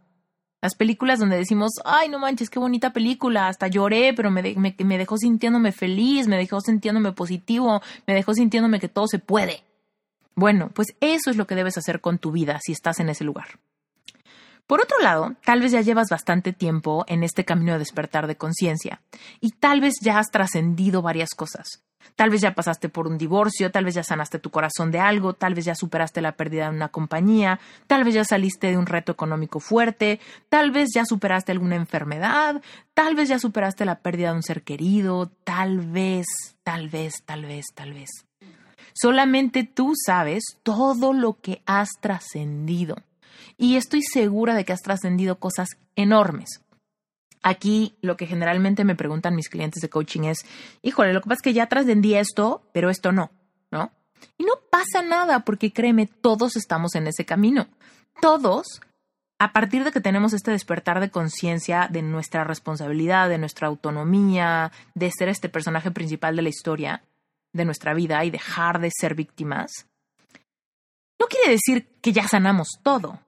Las películas donde decimos, ay, no manches, qué bonita película, hasta lloré, pero me, dejó sintiéndome feliz, me dejó sintiéndome positivo, me dejó sintiéndome que todo se puede. Bueno, pues eso es lo que debes hacer con tu vida si estás en ese lugar. Por otro lado, tal vez ya llevas bastante tiempo en este camino de despertar de conciencia y tal vez ya has trascendido varias cosas. Tal vez ya pasaste por un divorcio, tal vez ya sanaste tu corazón de algo, tal vez ya superaste la pérdida de una compañía, tal vez ya saliste de un reto económico fuerte, tal vez ya superaste alguna enfermedad, tal vez ya superaste la pérdida de un ser querido, tal vez, tal vez, tal vez, tal vez. Solamente tú sabes todo lo que has trascendido. Y estoy segura de que has trascendido cosas enormes. Aquí lo que generalmente me preguntan mis clientes de coaching es, híjole, lo que pasa es que ya trascendí esto, pero esto no, ¿no? Y no pasa nada porque créeme, todos estamos en ese camino. Todos, a partir de que tenemos este despertar de conciencia de nuestra responsabilidad, de nuestra autonomía, de ser este personaje principal de la historia, de nuestra vida y dejar de ser víctimas, no quiere decir que ya sanamos todo.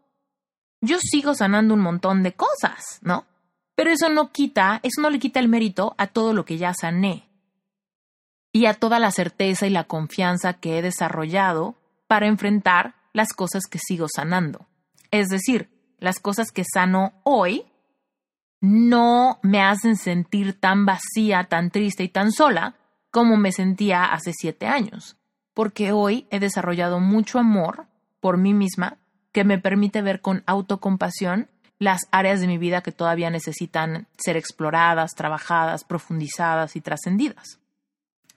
Yo sigo sanando un montón de cosas, ¿no? Pero eso no quita, eso no le quita el mérito a todo lo que ya sané y a toda la certeza y la confianza que he desarrollado para enfrentar las cosas que sigo sanando. Es decir, las cosas que sano hoy no me hacen sentir tan vacía, tan triste y tan sola como me sentía hace siete años, porque hoy he desarrollado mucho amor por mí misma que me permite ver con autocompasión las áreas de mi vida que todavía necesitan ser exploradas, trabajadas, profundizadas y trascendidas.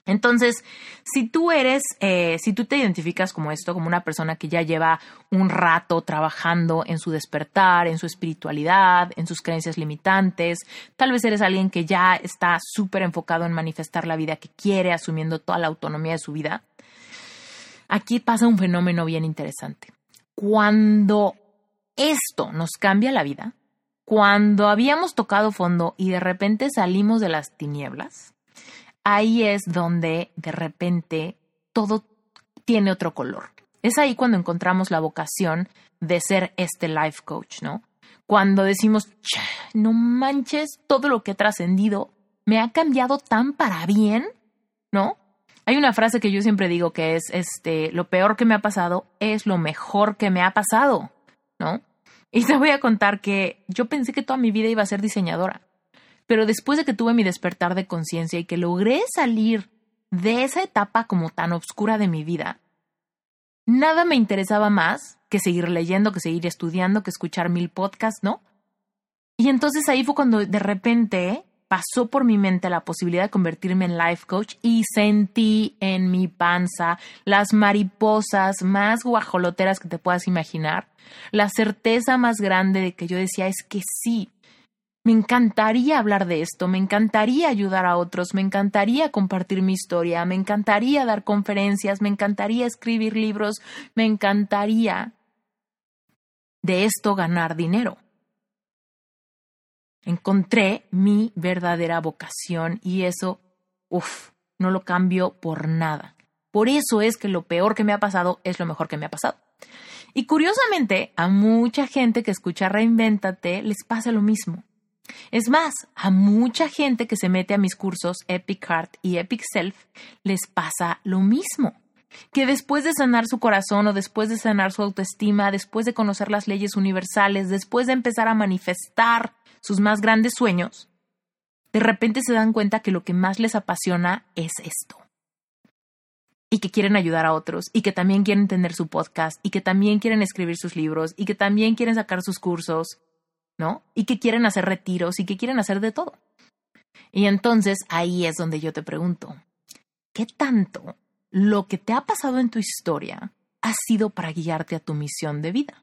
Entonces, si tú eres, eh, si tú te identificas como esto, como una persona que ya lleva un rato trabajando en su despertar, en su espiritualidad, en sus creencias limitantes, tal vez eres alguien que ya está súper enfocado en manifestar la vida que quiere, asumiendo toda la autonomía de su vida, aquí pasa un fenómeno bien interesante. Cuando esto nos cambia la vida, cuando habíamos tocado fondo y de repente salimos de las tinieblas, ahí es donde de repente todo tiene otro color. Es ahí cuando encontramos la vocación de ser este life coach, ¿no? Cuando decimos, no manches, todo lo que he trascendido me ha cambiado tan para bien, ¿no? Hay una frase que yo siempre digo que es, este, lo peor que me ha pasado es lo mejor que me ha pasado. ¿No? Y te voy a contar que yo pensé que toda mi vida iba a ser diseñadora, pero después de que tuve mi despertar de conciencia y que logré salir de esa etapa como tan oscura de mi vida, nada me interesaba más que seguir leyendo, que seguir estudiando, que escuchar mil podcasts, ¿no? Y entonces ahí fue cuando de repente pasó por mi mente la posibilidad de convertirme en life coach y sentí en mi panza las mariposas más guajoloteras que te puedas imaginar, la certeza más grande de que yo decía es que sí, me encantaría hablar de esto, me encantaría ayudar a otros, me encantaría compartir mi historia, me encantaría dar conferencias, me encantaría escribir libros, me encantaría de esto ganar dinero encontré mi verdadera vocación y eso, uff, no lo cambio por nada. Por eso es que lo peor que me ha pasado es lo mejor que me ha pasado. Y curiosamente, a mucha gente que escucha Reinvéntate les pasa lo mismo. Es más, a mucha gente que se mete a mis cursos Epic Heart y Epic Self les pasa lo mismo. Que después de sanar su corazón o después de sanar su autoestima, después de conocer las leyes universales, después de empezar a manifestar sus más grandes sueños, de repente se dan cuenta que lo que más les apasiona es esto. Y que quieren ayudar a otros, y que también quieren tener su podcast, y que también quieren escribir sus libros, y que también quieren sacar sus cursos, ¿no? Y que quieren hacer retiros, y que quieren hacer de todo. Y entonces ahí es donde yo te pregunto, ¿qué tanto lo que te ha pasado en tu historia ha sido para guiarte a tu misión de vida?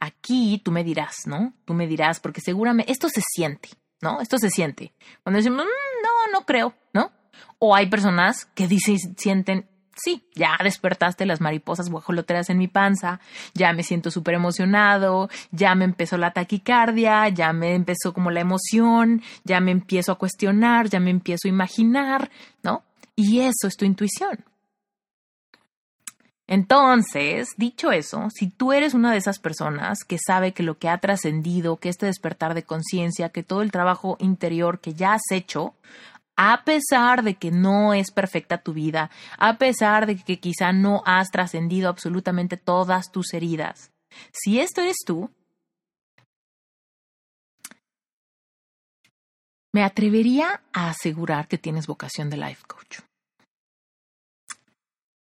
Aquí tú me dirás, ¿no? Tú me dirás, porque seguramente esto se siente, ¿no? Esto se siente. Cuando decimos, mm, no, no creo, ¿no? O hay personas que dicen, sienten, sí, ya despertaste las mariposas guajoloteras en mi panza, ya me siento súper emocionado, ya me empezó la taquicardia, ya me empezó como la emoción, ya me empiezo a cuestionar, ya me empiezo a imaginar, ¿no? Y eso es tu intuición. Entonces, dicho eso, si tú eres una de esas personas que sabe que lo que ha trascendido, que este despertar de conciencia, que todo el trabajo interior que ya has hecho, a pesar de que no es perfecta tu vida, a pesar de que quizá no has trascendido absolutamente todas tus heridas, si esto eres tú, me atrevería a asegurar que tienes vocación de life coach.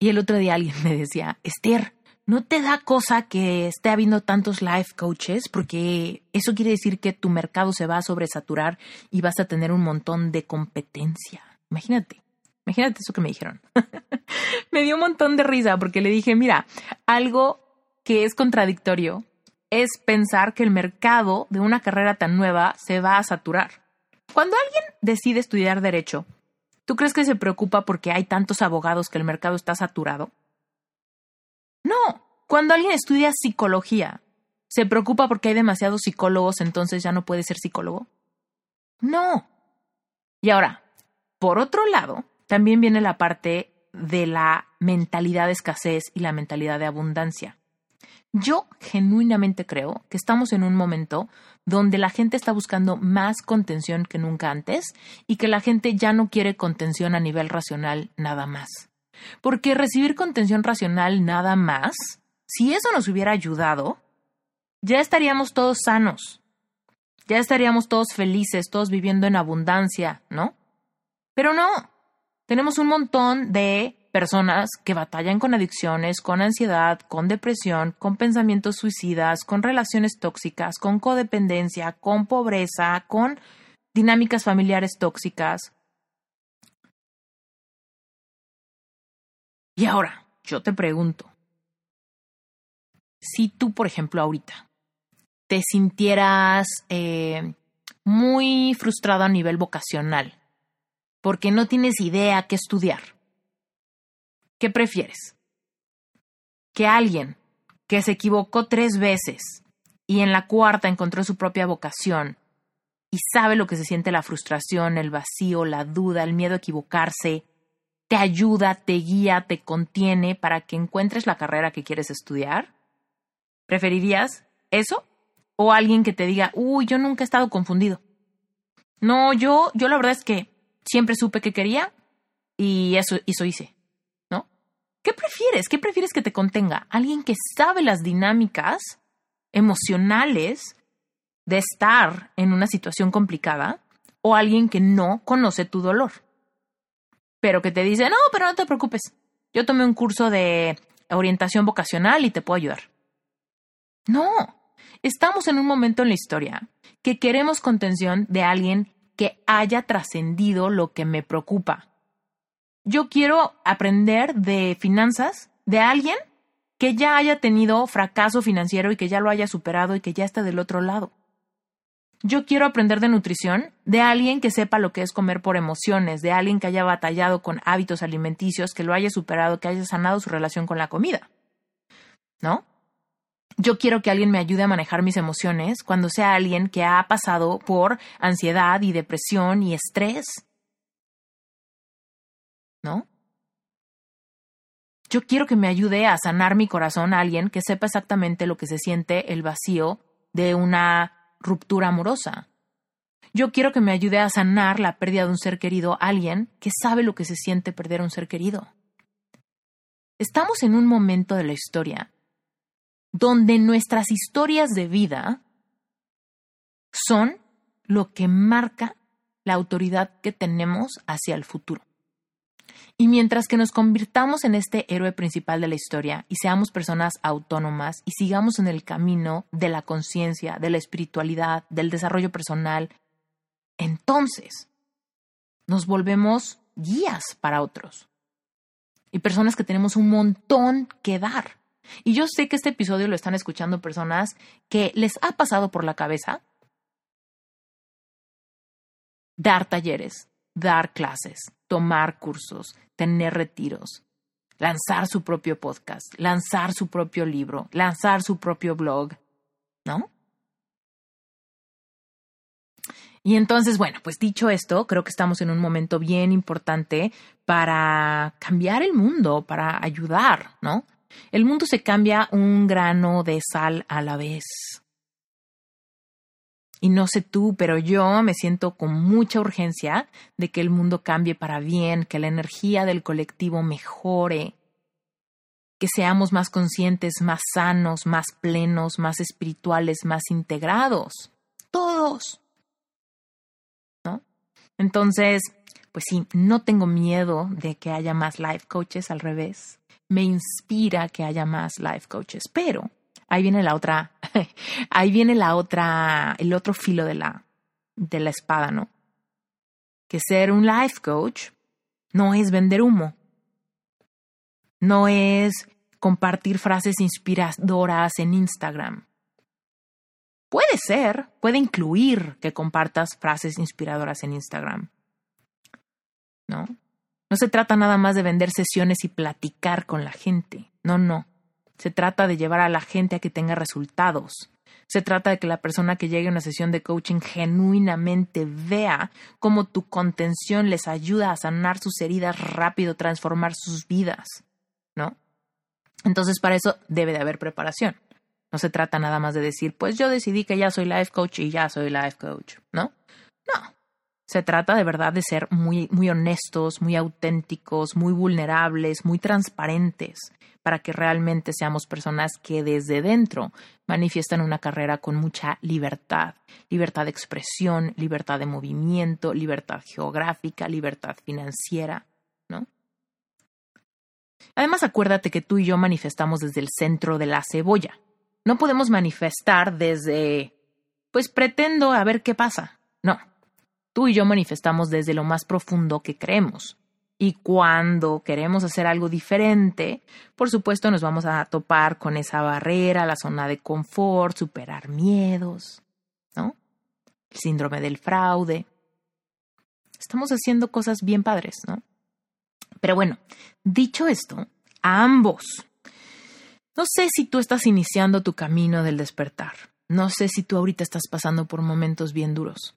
Y el otro día alguien me decía, Esther, ¿no te da cosa que esté habiendo tantos life coaches? Porque eso quiere decir que tu mercado se va a sobresaturar y vas a tener un montón de competencia. Imagínate, imagínate eso que me dijeron. me dio un montón de risa porque le dije, mira, algo que es contradictorio es pensar que el mercado de una carrera tan nueva se va a saturar. Cuando alguien decide estudiar derecho, ¿Tú crees que se preocupa porque hay tantos abogados que el mercado está saturado? No, cuando alguien estudia psicología, ¿se preocupa porque hay demasiados psicólogos entonces ya no puede ser psicólogo? No. Y ahora, por otro lado, también viene la parte de la mentalidad de escasez y la mentalidad de abundancia. Yo genuinamente creo que estamos en un momento donde la gente está buscando más contención que nunca antes y que la gente ya no quiere contención a nivel racional nada más. Porque recibir contención racional nada más, si eso nos hubiera ayudado, ya estaríamos todos sanos, ya estaríamos todos felices, todos viviendo en abundancia, ¿no? Pero no, tenemos un montón de personas que batallan con adicciones, con ansiedad, con depresión, con pensamientos suicidas, con relaciones tóxicas, con codependencia, con pobreza, con dinámicas familiares tóxicas. Y ahora, yo te pregunto, si tú, por ejemplo, ahorita te sintieras eh, muy frustrado a nivel vocacional, porque no tienes idea qué estudiar, ¿Qué prefieres? Que alguien que se equivocó tres veces y en la cuarta encontró su propia vocación y sabe lo que se siente la frustración, el vacío, la duda, el miedo a equivocarse, te ayuda, te guía, te contiene para que encuentres la carrera que quieres estudiar? ¿Preferirías eso? ¿O alguien que te diga, uy, yo nunca he estado confundido? No, yo, yo la verdad es que siempre supe que quería y eso, eso hice. ¿Qué prefieres? ¿Qué prefieres que te contenga? ¿Alguien que sabe las dinámicas emocionales de estar en una situación complicada o alguien que no conoce tu dolor? Pero que te dice, no, pero no te preocupes. Yo tomé un curso de orientación vocacional y te puedo ayudar. No, estamos en un momento en la historia que queremos contención de alguien que haya trascendido lo que me preocupa, yo quiero aprender de finanzas de alguien que ya haya tenido fracaso financiero y que ya lo haya superado y que ya está del otro lado. Yo quiero aprender de nutrición de alguien que sepa lo que es comer por emociones, de alguien que haya batallado con hábitos alimenticios, que lo haya superado, que haya sanado su relación con la comida. ¿No? Yo quiero que alguien me ayude a manejar mis emociones cuando sea alguien que ha pasado por ansiedad y depresión y estrés ¿no? Yo quiero que me ayude a sanar mi corazón a alguien que sepa exactamente lo que se siente el vacío de una ruptura amorosa. Yo quiero que me ayude a sanar la pérdida de un ser querido a alguien que sabe lo que se siente perder a un ser querido. Estamos en un momento de la historia donde nuestras historias de vida son lo que marca la autoridad que tenemos hacia el futuro. Y mientras que nos convirtamos en este héroe principal de la historia y seamos personas autónomas y sigamos en el camino de la conciencia, de la espiritualidad, del desarrollo personal, entonces nos volvemos guías para otros y personas que tenemos un montón que dar. Y yo sé que este episodio lo están escuchando personas que les ha pasado por la cabeza dar talleres, dar clases, tomar cursos, tener retiros, lanzar su propio podcast, lanzar su propio libro, lanzar su propio blog, ¿no? Y entonces, bueno, pues dicho esto, creo que estamos en un momento bien importante para cambiar el mundo, para ayudar, ¿no? El mundo se cambia un grano de sal a la vez. Y no sé tú, pero yo me siento con mucha urgencia de que el mundo cambie para bien, que la energía del colectivo mejore, que seamos más conscientes, más sanos, más plenos, más espirituales, más integrados. Todos. Entonces, pues sí, no tengo miedo de que haya más life coaches, al revés. Me inspira que haya más life coaches, pero ahí viene la otra, ahí viene la otra, el otro filo de la, de la espada, ¿no? Que ser un life coach no es vender humo, no es compartir frases inspiradoras en Instagram. Puede ser, puede incluir que compartas frases inspiradoras en Instagram. ¿No? No se trata nada más de vender sesiones y platicar con la gente. No, no. Se trata de llevar a la gente a que tenga resultados. Se trata de que la persona que llegue a una sesión de coaching genuinamente vea cómo tu contención les ayuda a sanar sus heridas rápido, transformar sus vidas, ¿no? Entonces, para eso debe de haber preparación. No se trata nada más de decir, pues yo decidí que ya soy life coach y ya soy life coach, ¿no? No. Se trata de verdad de ser muy, muy honestos, muy auténticos, muy vulnerables, muy transparentes, para que realmente seamos personas que desde dentro manifiestan una carrera con mucha libertad, libertad de expresión, libertad de movimiento, libertad geográfica, libertad financiera, ¿no? Además, acuérdate que tú y yo manifestamos desde el centro de la cebolla. No podemos manifestar desde, pues pretendo a ver qué pasa. No, tú y yo manifestamos desde lo más profundo que creemos. Y cuando queremos hacer algo diferente, por supuesto nos vamos a topar con esa barrera, la zona de confort, superar miedos, ¿no? El síndrome del fraude. Estamos haciendo cosas bien padres, ¿no? Pero bueno, dicho esto, a ambos no sé si tú estás iniciando tu camino del despertar. No sé si tú ahorita estás pasando por momentos bien duros.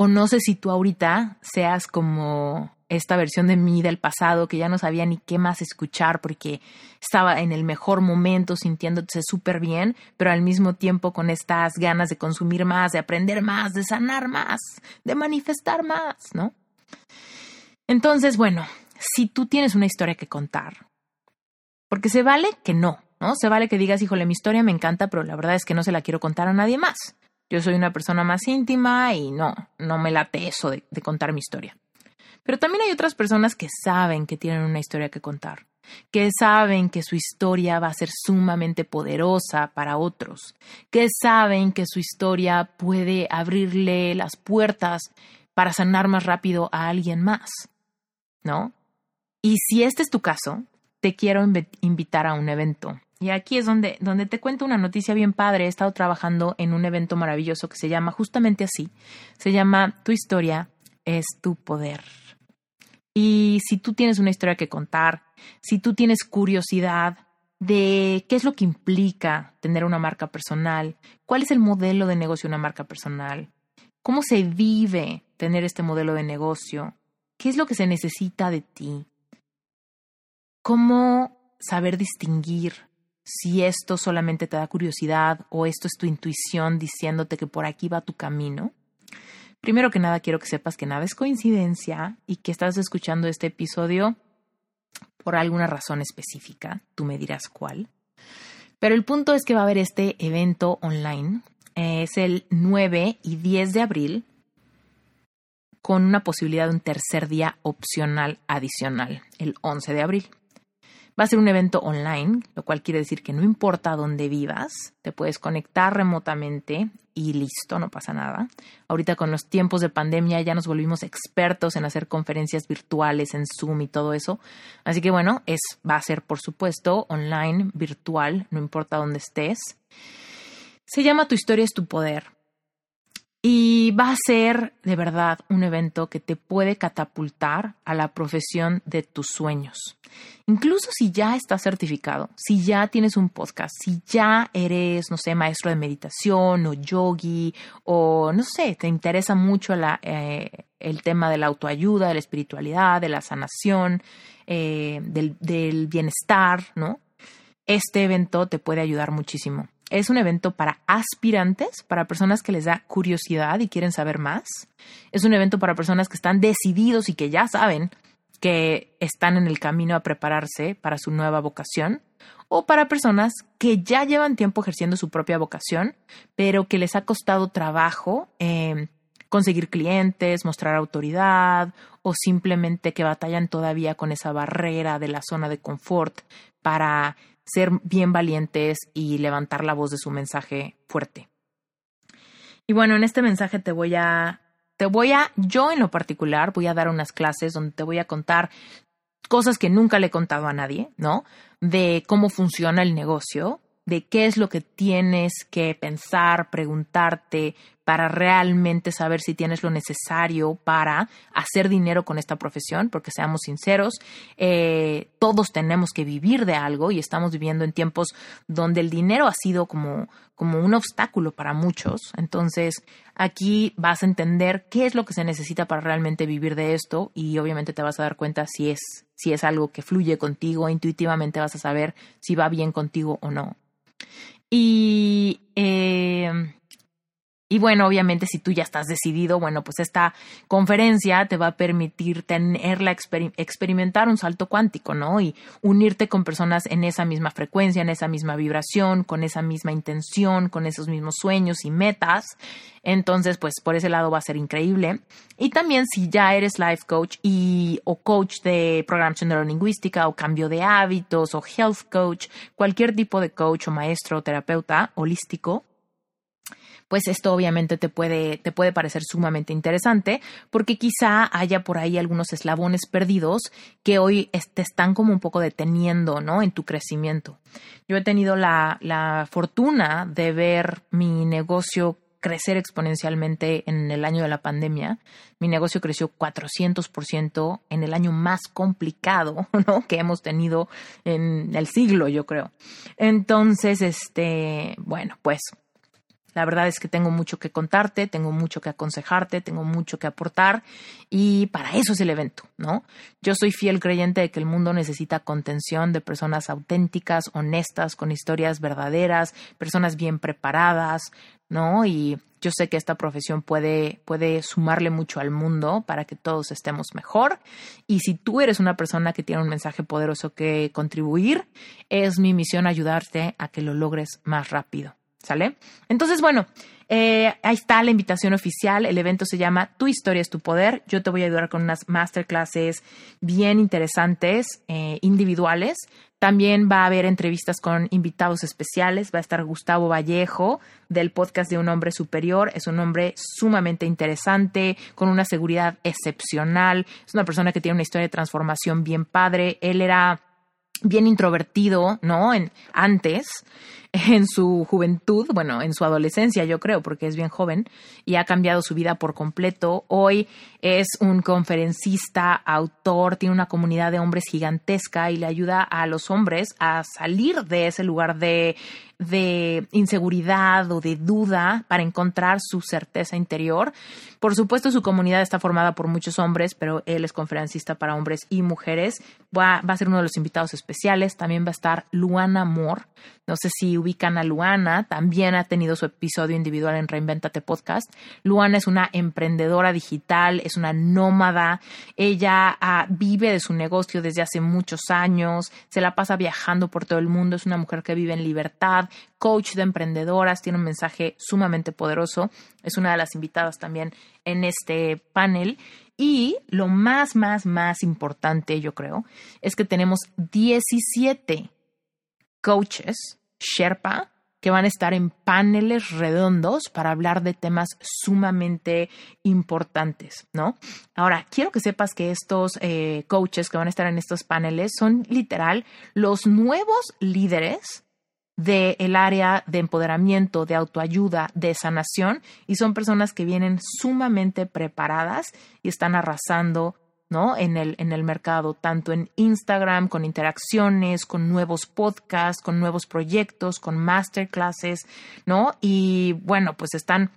O no sé si tú ahorita seas como esta versión de mí del pasado que ya no sabía ni qué más escuchar porque estaba en el mejor momento sintiéndose súper bien, pero al mismo tiempo con estas ganas de consumir más, de aprender más, de sanar más, de manifestar más, ¿no? Entonces, bueno, si tú tienes una historia que contar, porque se vale que no, ¿no? Se vale que digas, híjole, mi historia me encanta, pero la verdad es que no se la quiero contar a nadie más. Yo soy una persona más íntima y no, no me late eso de, de contar mi historia. Pero también hay otras personas que saben que tienen una historia que contar, que saben que su historia va a ser sumamente poderosa para otros, que saben que su historia puede abrirle las puertas para sanar más rápido a alguien más, ¿no? Y si este es tu caso, te quiero invitar a un evento. Y aquí es donde, donde te cuento una noticia bien padre. He estado trabajando en un evento maravilloso que se llama justamente así. Se llama Tu historia es tu poder. Y si tú tienes una historia que contar, si tú tienes curiosidad de qué es lo que implica tener una marca personal, cuál es el modelo de negocio de una marca personal, cómo se vive tener este modelo de negocio, qué es lo que se necesita de ti, cómo saber distinguir si esto solamente te da curiosidad o esto es tu intuición diciéndote que por aquí va tu camino. Primero que nada, quiero que sepas que nada es coincidencia y que estás escuchando este episodio por alguna razón específica. Tú me dirás cuál. Pero el punto es que va a haber este evento online. Es el 9 y 10 de abril con una posibilidad de un tercer día opcional adicional, el 11 de abril. Va a ser un evento online, lo cual quiere decir que no importa dónde vivas, te puedes conectar remotamente y listo, no pasa nada. Ahorita con los tiempos de pandemia ya nos volvimos expertos en hacer conferencias virtuales en Zoom y todo eso. Así que bueno, es va a ser por supuesto online, virtual, no importa dónde estés. Se llama Tu historia es tu poder. Y va a ser de verdad un evento que te puede catapultar a la profesión de tus sueños. Incluso si ya estás certificado, si ya tienes un podcast, si ya eres, no sé, maestro de meditación o yogi o no sé, te interesa mucho eh, el tema de la autoayuda, de la espiritualidad, de la sanación, eh, del, del bienestar, ¿no? Este evento te puede ayudar muchísimo. Es un evento para aspirantes, para personas que les da curiosidad y quieren saber más. Es un evento para personas que están decididos y que ya saben que están en el camino a prepararse para su nueva vocación. O para personas que ya llevan tiempo ejerciendo su propia vocación, pero que les ha costado trabajo eh, conseguir clientes, mostrar autoridad o simplemente que batallan todavía con esa barrera de la zona de confort para ser bien valientes y levantar la voz de su mensaje fuerte. Y bueno, en este mensaje te voy a, te voy a, yo en lo particular, voy a dar unas clases donde te voy a contar cosas que nunca le he contado a nadie, ¿no? De cómo funciona el negocio, de qué es lo que tienes que pensar, preguntarte para realmente saber si tienes lo necesario para hacer dinero con esta profesión, porque seamos sinceros, eh, todos tenemos que vivir de algo y estamos viviendo en tiempos donde el dinero ha sido como, como un obstáculo para muchos. Entonces, aquí vas a entender qué es lo que se necesita para realmente vivir de esto y obviamente te vas a dar cuenta si es, si es algo que fluye contigo, intuitivamente vas a saber si va bien contigo o no. Y, eh, y bueno, obviamente si tú ya estás decidido, bueno, pues esta conferencia te va a permitir tenerla, experimentar un salto cuántico, ¿no? Y unirte con personas en esa misma frecuencia, en esa misma vibración, con esa misma intención, con esos mismos sueños y metas. Entonces, pues por ese lado va a ser increíble. Y también si ya eres life coach y o coach de programación neurolingüística o cambio de hábitos o health coach, cualquier tipo de coach o maestro o terapeuta holístico, pues esto obviamente te puede, te puede parecer sumamente interesante porque quizá haya por ahí algunos eslabones perdidos que hoy te están como un poco deteniendo, ¿no? En tu crecimiento. Yo he tenido la, la fortuna de ver mi negocio crecer exponencialmente en el año de la pandemia. Mi negocio creció 400% en el año más complicado, ¿no? que hemos tenido en el siglo, yo creo. Entonces, este, bueno, pues la verdad es que tengo mucho que contarte, tengo mucho que aconsejarte, tengo mucho que aportar y para eso es el evento, ¿no? Yo soy fiel creyente de que el mundo necesita contención de personas auténticas, honestas, con historias verdaderas, personas bien preparadas, ¿no? Y yo sé que esta profesión puede, puede sumarle mucho al mundo para que todos estemos mejor. Y si tú eres una persona que tiene un mensaje poderoso que contribuir, es mi misión ayudarte a que lo logres más rápido. ¿Sale? Entonces, bueno, eh, ahí está la invitación oficial. El evento se llama Tu historia es tu poder. Yo te voy a ayudar con unas masterclasses bien interesantes, eh, individuales. También va a haber entrevistas con invitados especiales. Va a estar Gustavo Vallejo del podcast de Un Hombre Superior. Es un hombre sumamente interesante, con una seguridad excepcional. Es una persona que tiene una historia de transformación bien padre. Él era bien introvertido, ¿no? En, antes, en su juventud, bueno, en su adolescencia, yo creo, porque es bien joven y ha cambiado su vida por completo. Hoy es un conferencista, autor, tiene una comunidad de hombres gigantesca y le ayuda a los hombres a salir de ese lugar de de inseguridad o de duda para encontrar su certeza interior. Por supuesto, su comunidad está formada por muchos hombres, pero él es conferencista para hombres y mujeres. Va, va a ser uno de los invitados especiales. También va a estar Luana Moore. No sé si ubican a Luana. También ha tenido su episodio individual en Reinventate Podcast. Luana es una emprendedora digital, es una nómada. Ella ah, vive de su negocio desde hace muchos años. Se la pasa viajando por todo el mundo. Es una mujer que vive en libertad coach de emprendedoras, tiene un mensaje sumamente poderoso, es una de las invitadas también en este panel. Y lo más, más, más importante, yo creo, es que tenemos 17 coaches, Sherpa, que van a estar en paneles redondos para hablar de temas sumamente importantes, ¿no? Ahora, quiero que sepas que estos eh, coaches que van a estar en estos paneles son literal los nuevos líderes del área de empoderamiento, de autoayuda, de sanación, y son personas que vienen sumamente preparadas y están arrasando ¿no? En el, en el mercado, tanto en Instagram, con interacciones, con nuevos podcasts, con nuevos proyectos, con masterclasses, ¿no? Y bueno, pues están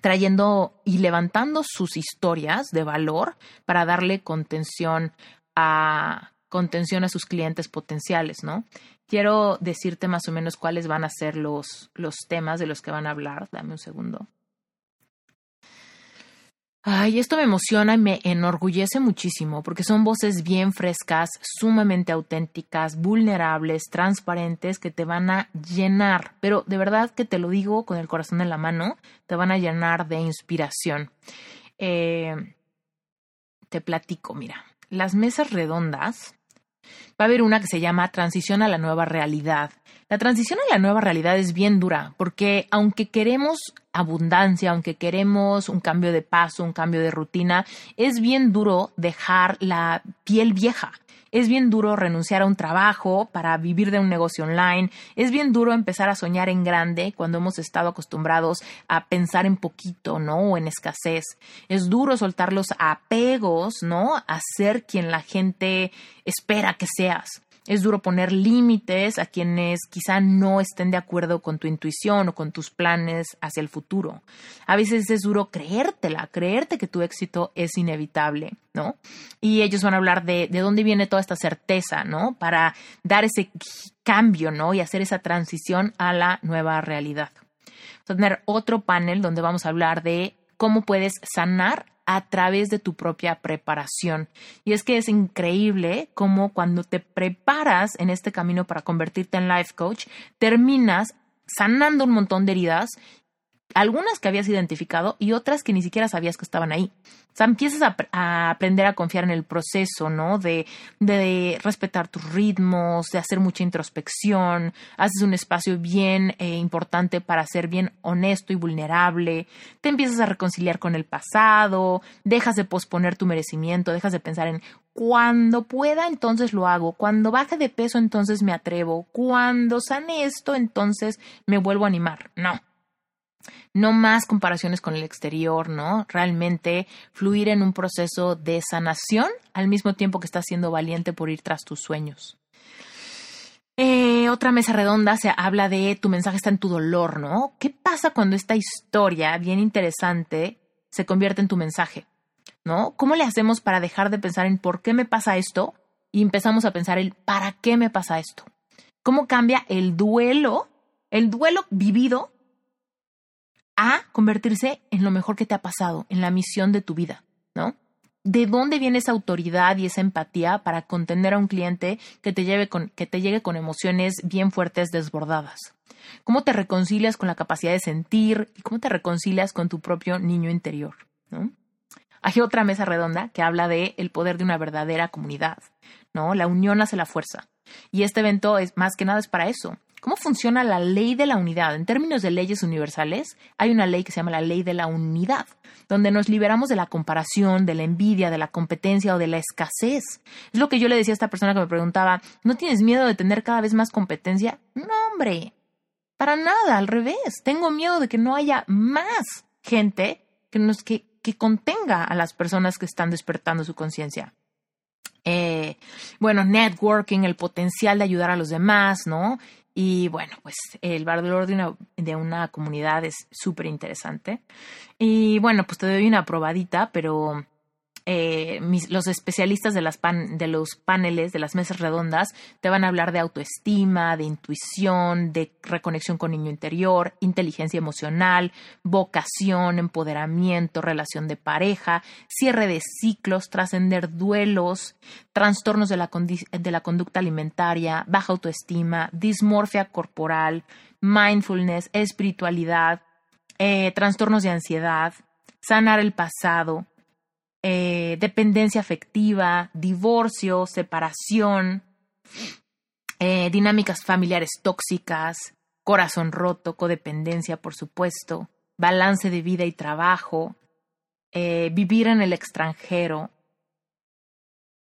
trayendo y levantando sus historias de valor para darle contención a contención a sus clientes potenciales, ¿no? Quiero decirte más o menos cuáles van a ser los, los temas de los que van a hablar. Dame un segundo. Ay, esto me emociona y me enorgullece muchísimo porque son voces bien frescas, sumamente auténticas, vulnerables, transparentes, que te van a llenar, pero de verdad que te lo digo con el corazón en la mano, te van a llenar de inspiración. Eh, te platico, mira, las mesas redondas, va a haber una que se llama Transición a la nueva realidad. La transición a la nueva realidad es bien dura, porque aunque queremos abundancia, aunque queremos un cambio de paso, un cambio de rutina, es bien duro dejar la piel vieja. Es bien duro renunciar a un trabajo para vivir de un negocio online. Es bien duro empezar a soñar en grande cuando hemos estado acostumbrados a pensar en poquito, ¿no? O en escasez. Es duro soltar los apegos, ¿no? A ser quien la gente espera que seas. Es duro poner límites a quienes quizá no estén de acuerdo con tu intuición o con tus planes hacia el futuro. A veces es duro creértela, creerte que tu éxito es inevitable, ¿no? Y ellos van a hablar de, de dónde viene toda esta certeza, ¿no? Para dar ese cambio, ¿no? Y hacer esa transición a la nueva realidad. Vamos a tener otro panel donde vamos a hablar de cómo puedes sanar a través de tu propia preparación. Y es que es increíble cómo cuando te preparas en este camino para convertirte en life coach, terminas sanando un montón de heridas algunas que habías identificado y otras que ni siquiera sabías que estaban ahí. O sea, empiezas a, aprender a confiar en el proceso, ¿no? De, respetar tus ritmos, de hacer mucha introspección, haces un espacio bien eh, importante para ser bien honesto y vulnerable, te empiezas a reconciliar con el pasado, dejas de posponer tu merecimiento, dejas de pensar en cuando pueda, entonces lo hago, cuando baje de peso, entonces me atrevo, cuando sane esto, entonces me vuelvo a animar. No no más comparaciones con el exterior, ¿no? Realmente fluir en un proceso de sanación al mismo tiempo que estás siendo valiente por ir tras tus sueños. Eh, otra mesa redonda se habla de tu mensaje está en tu dolor, ¿no? ¿Qué pasa cuando esta historia bien interesante se convierte en tu mensaje? ¿No? ¿Cómo le hacemos para dejar de pensar en por qué me pasa esto y empezamos a pensar en para qué me pasa esto? ¿Cómo cambia el duelo, el duelo vivido a convertirse en lo mejor que te ha pasado, en la misión de tu vida, ¿no? ¿De dónde viene esa autoridad y esa empatía para contener a un cliente que te, lleve con, que te llegue con emociones bien fuertes, desbordadas? ¿Cómo te reconcilias con la capacidad de sentir y cómo te reconcilias con tu propio niño interior? ¿no? Hay otra mesa redonda que habla de el poder de una verdadera comunidad, ¿no? La unión hace la fuerza. Y este evento es más que nada es para eso, ¿Cómo funciona la ley de la unidad? En términos de leyes universales, hay una ley que se llama la ley de la unidad, donde nos liberamos de la comparación, de la envidia, de la competencia o de la escasez. Es lo que yo le decía a esta persona que me preguntaba, ¿no tienes miedo de tener cada vez más competencia? No, hombre, para nada, al revés. Tengo miedo de que no haya más gente que, nos, que, que contenga a las personas que están despertando su conciencia. Eh, bueno, networking, el potencial de ayudar a los demás, ¿no? Y bueno, pues el valor de una, de una comunidad es súper interesante. Y bueno, pues te doy una probadita, pero eh, los especialistas de, las de los paneles, de las mesas redondas, te van a hablar de autoestima, de intuición, de reconexión con niño interior, inteligencia emocional, vocación, empoderamiento, relación de pareja, cierre de ciclos, trascender duelos, trastornos de la, de la conducta alimentaria, baja autoestima, dismorfia corporal, mindfulness, espiritualidad, eh, trastornos de ansiedad, sanar el pasado, eh, dependencia afectiva, divorcio, separación, eh, dinámicas familiares tóxicas, corazón roto, codependencia, por supuesto, balance de vida y trabajo, eh, vivir en el extranjero,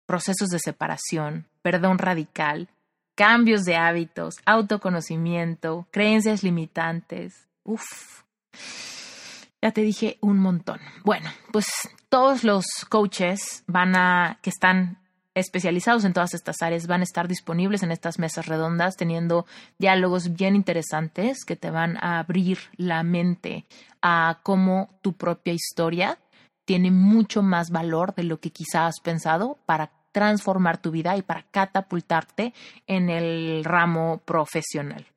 procesos de separación, perdón radical, cambios de hábitos, autoconocimiento, creencias limitantes. Uf. Ya te dije un montón. Bueno, pues todos los coaches van a que están especializados en todas estas áreas van a estar disponibles en estas mesas redondas teniendo diálogos bien interesantes que te van a abrir la mente a cómo tu propia historia tiene mucho más valor de lo que quizás has pensado para transformar tu vida y para catapultarte en el ramo profesional.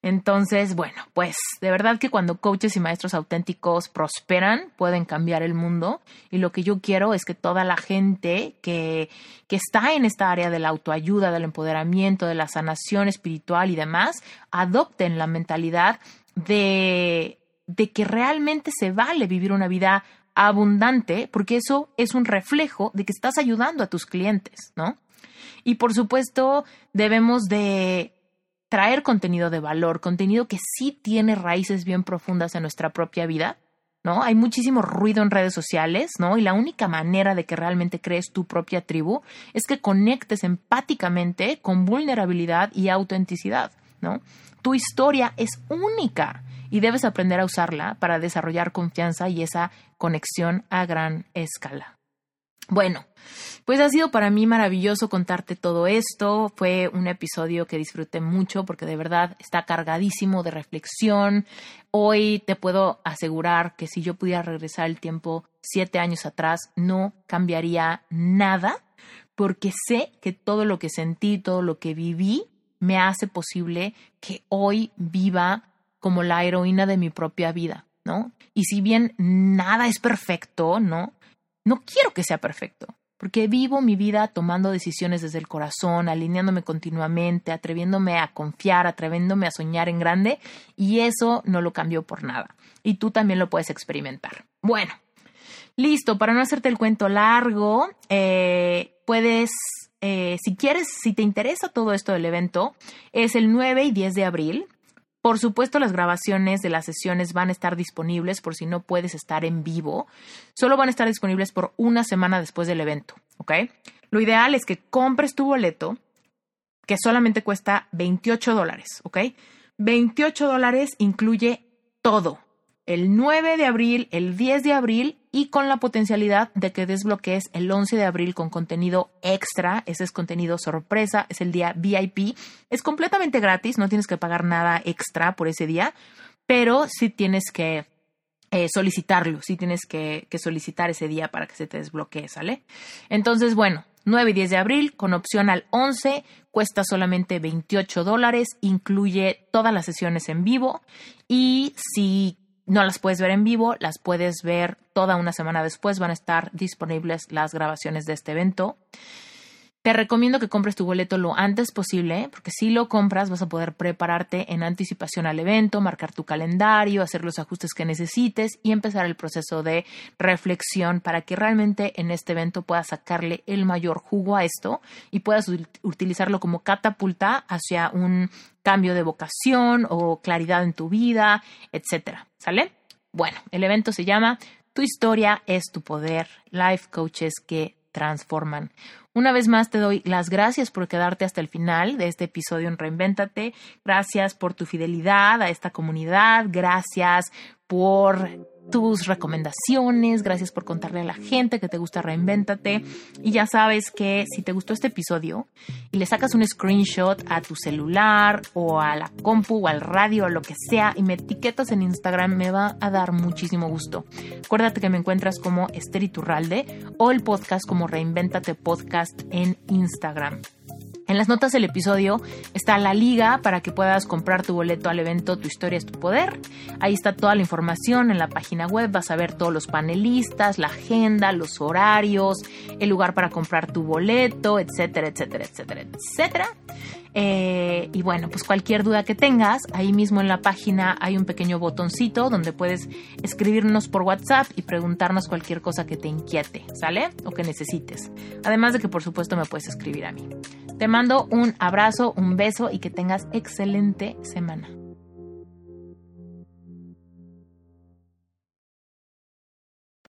Entonces, bueno, pues de verdad que cuando coaches y maestros auténticos prosperan, pueden cambiar el mundo. Y lo que yo quiero es que toda la gente que, que está en esta área de la autoayuda, del empoderamiento, de la sanación espiritual y demás, adopten la mentalidad de, de que realmente se vale vivir una vida abundante, porque eso es un reflejo de que estás ayudando a tus clientes, ¿no? Y por supuesto, debemos de traer contenido de valor, contenido que sí tiene raíces bien profundas en nuestra propia vida, ¿no? Hay muchísimo ruido en redes sociales, ¿no? Y la única manera de que realmente crees tu propia tribu es que conectes empáticamente con vulnerabilidad y autenticidad, ¿no? Tu historia es única y debes aprender a usarla para desarrollar confianza y esa conexión a gran escala. Bueno, pues ha sido para mí maravilloso contarte todo esto. Fue un episodio que disfruté mucho porque de verdad está cargadísimo de reflexión. Hoy te puedo asegurar que si yo pudiera regresar el tiempo siete años atrás, no cambiaría nada porque sé que todo lo que sentí, todo lo que viví, me hace posible que hoy viva como la heroína de mi propia vida, ¿no? Y si bien nada es perfecto, ¿no? No quiero que sea perfecto, porque vivo mi vida tomando decisiones desde el corazón, alineándome continuamente, atreviéndome a confiar, atreviéndome a soñar en grande, y eso no lo cambio por nada. Y tú también lo puedes experimentar. Bueno, listo, para no hacerte el cuento largo, eh, puedes eh, si quieres, si te interesa todo esto del evento, es el 9 y 10 de abril. Por supuesto, las grabaciones de las sesiones van a estar disponibles por si no puedes estar en vivo. Solo van a estar disponibles por una semana después del evento, ¿ok? Lo ideal es que compres tu boleto, que solamente cuesta 28 dólares, ¿ok? 28 dólares incluye todo. El 9 de abril, el 10 de abril y con la potencialidad de que desbloquees el 11 de abril con contenido extra. Ese es contenido sorpresa, es el día VIP. Es completamente gratis, no tienes que pagar nada extra por ese día, pero sí tienes que eh, solicitarlo, sí tienes que, que, solicitar ese día para que se te desbloquee, ¿sale? Entonces, bueno, 9 y 10 de abril con opción al 11, cuesta solamente 28 dólares, incluye todas las sesiones en vivo y si no las puedes ver en vivo, las puedes ver toda una semana después, van a estar disponibles las grabaciones de este evento. Te recomiendo que compres tu boleto lo antes posible, porque si lo compras vas a poder prepararte en anticipación al evento, marcar tu calendario, hacer los ajustes que necesites y empezar el proceso de reflexión para que realmente en este evento puedas sacarle el mayor jugo a esto y puedas utilizarlo como catapulta hacia un cambio de vocación o claridad en tu vida, etcétera. ¿Sale? Bueno, el evento se llama Tu historia es tu poder, Life Coaches que transforman. Una vez más te doy las gracias por quedarte hasta el final de este episodio en Reinvéntate. Gracias por tu fidelidad a esta comunidad. Gracias por tus recomendaciones, gracias por contarle a la gente que te gusta Reinvéntate. Y ya sabes que si te gustó este episodio y le sacas un screenshot a tu celular o a la compu o al radio o lo que sea y me etiquetas en Instagram, me va a dar muchísimo gusto. Acuérdate que me encuentras como Esther Iturralde o el podcast como Reinvéntate Podcast en Instagram. En las notas del episodio está la liga para que puedas comprar tu boleto al evento Tu historia es tu poder. Ahí está toda la información en la página web. Vas a ver todos los panelistas, la agenda, los horarios, el lugar para comprar tu boleto, etcétera, etcétera, etcétera, etcétera. Eh, y bueno, pues cualquier duda que tengas, ahí mismo en la página hay un pequeño botoncito donde puedes escribirnos por WhatsApp y preguntarnos cualquier cosa que te inquiete, ¿sale? O que necesites. Además de que por supuesto me puedes escribir a mí. Te mando un abrazo, un beso y que tengas excelente semana.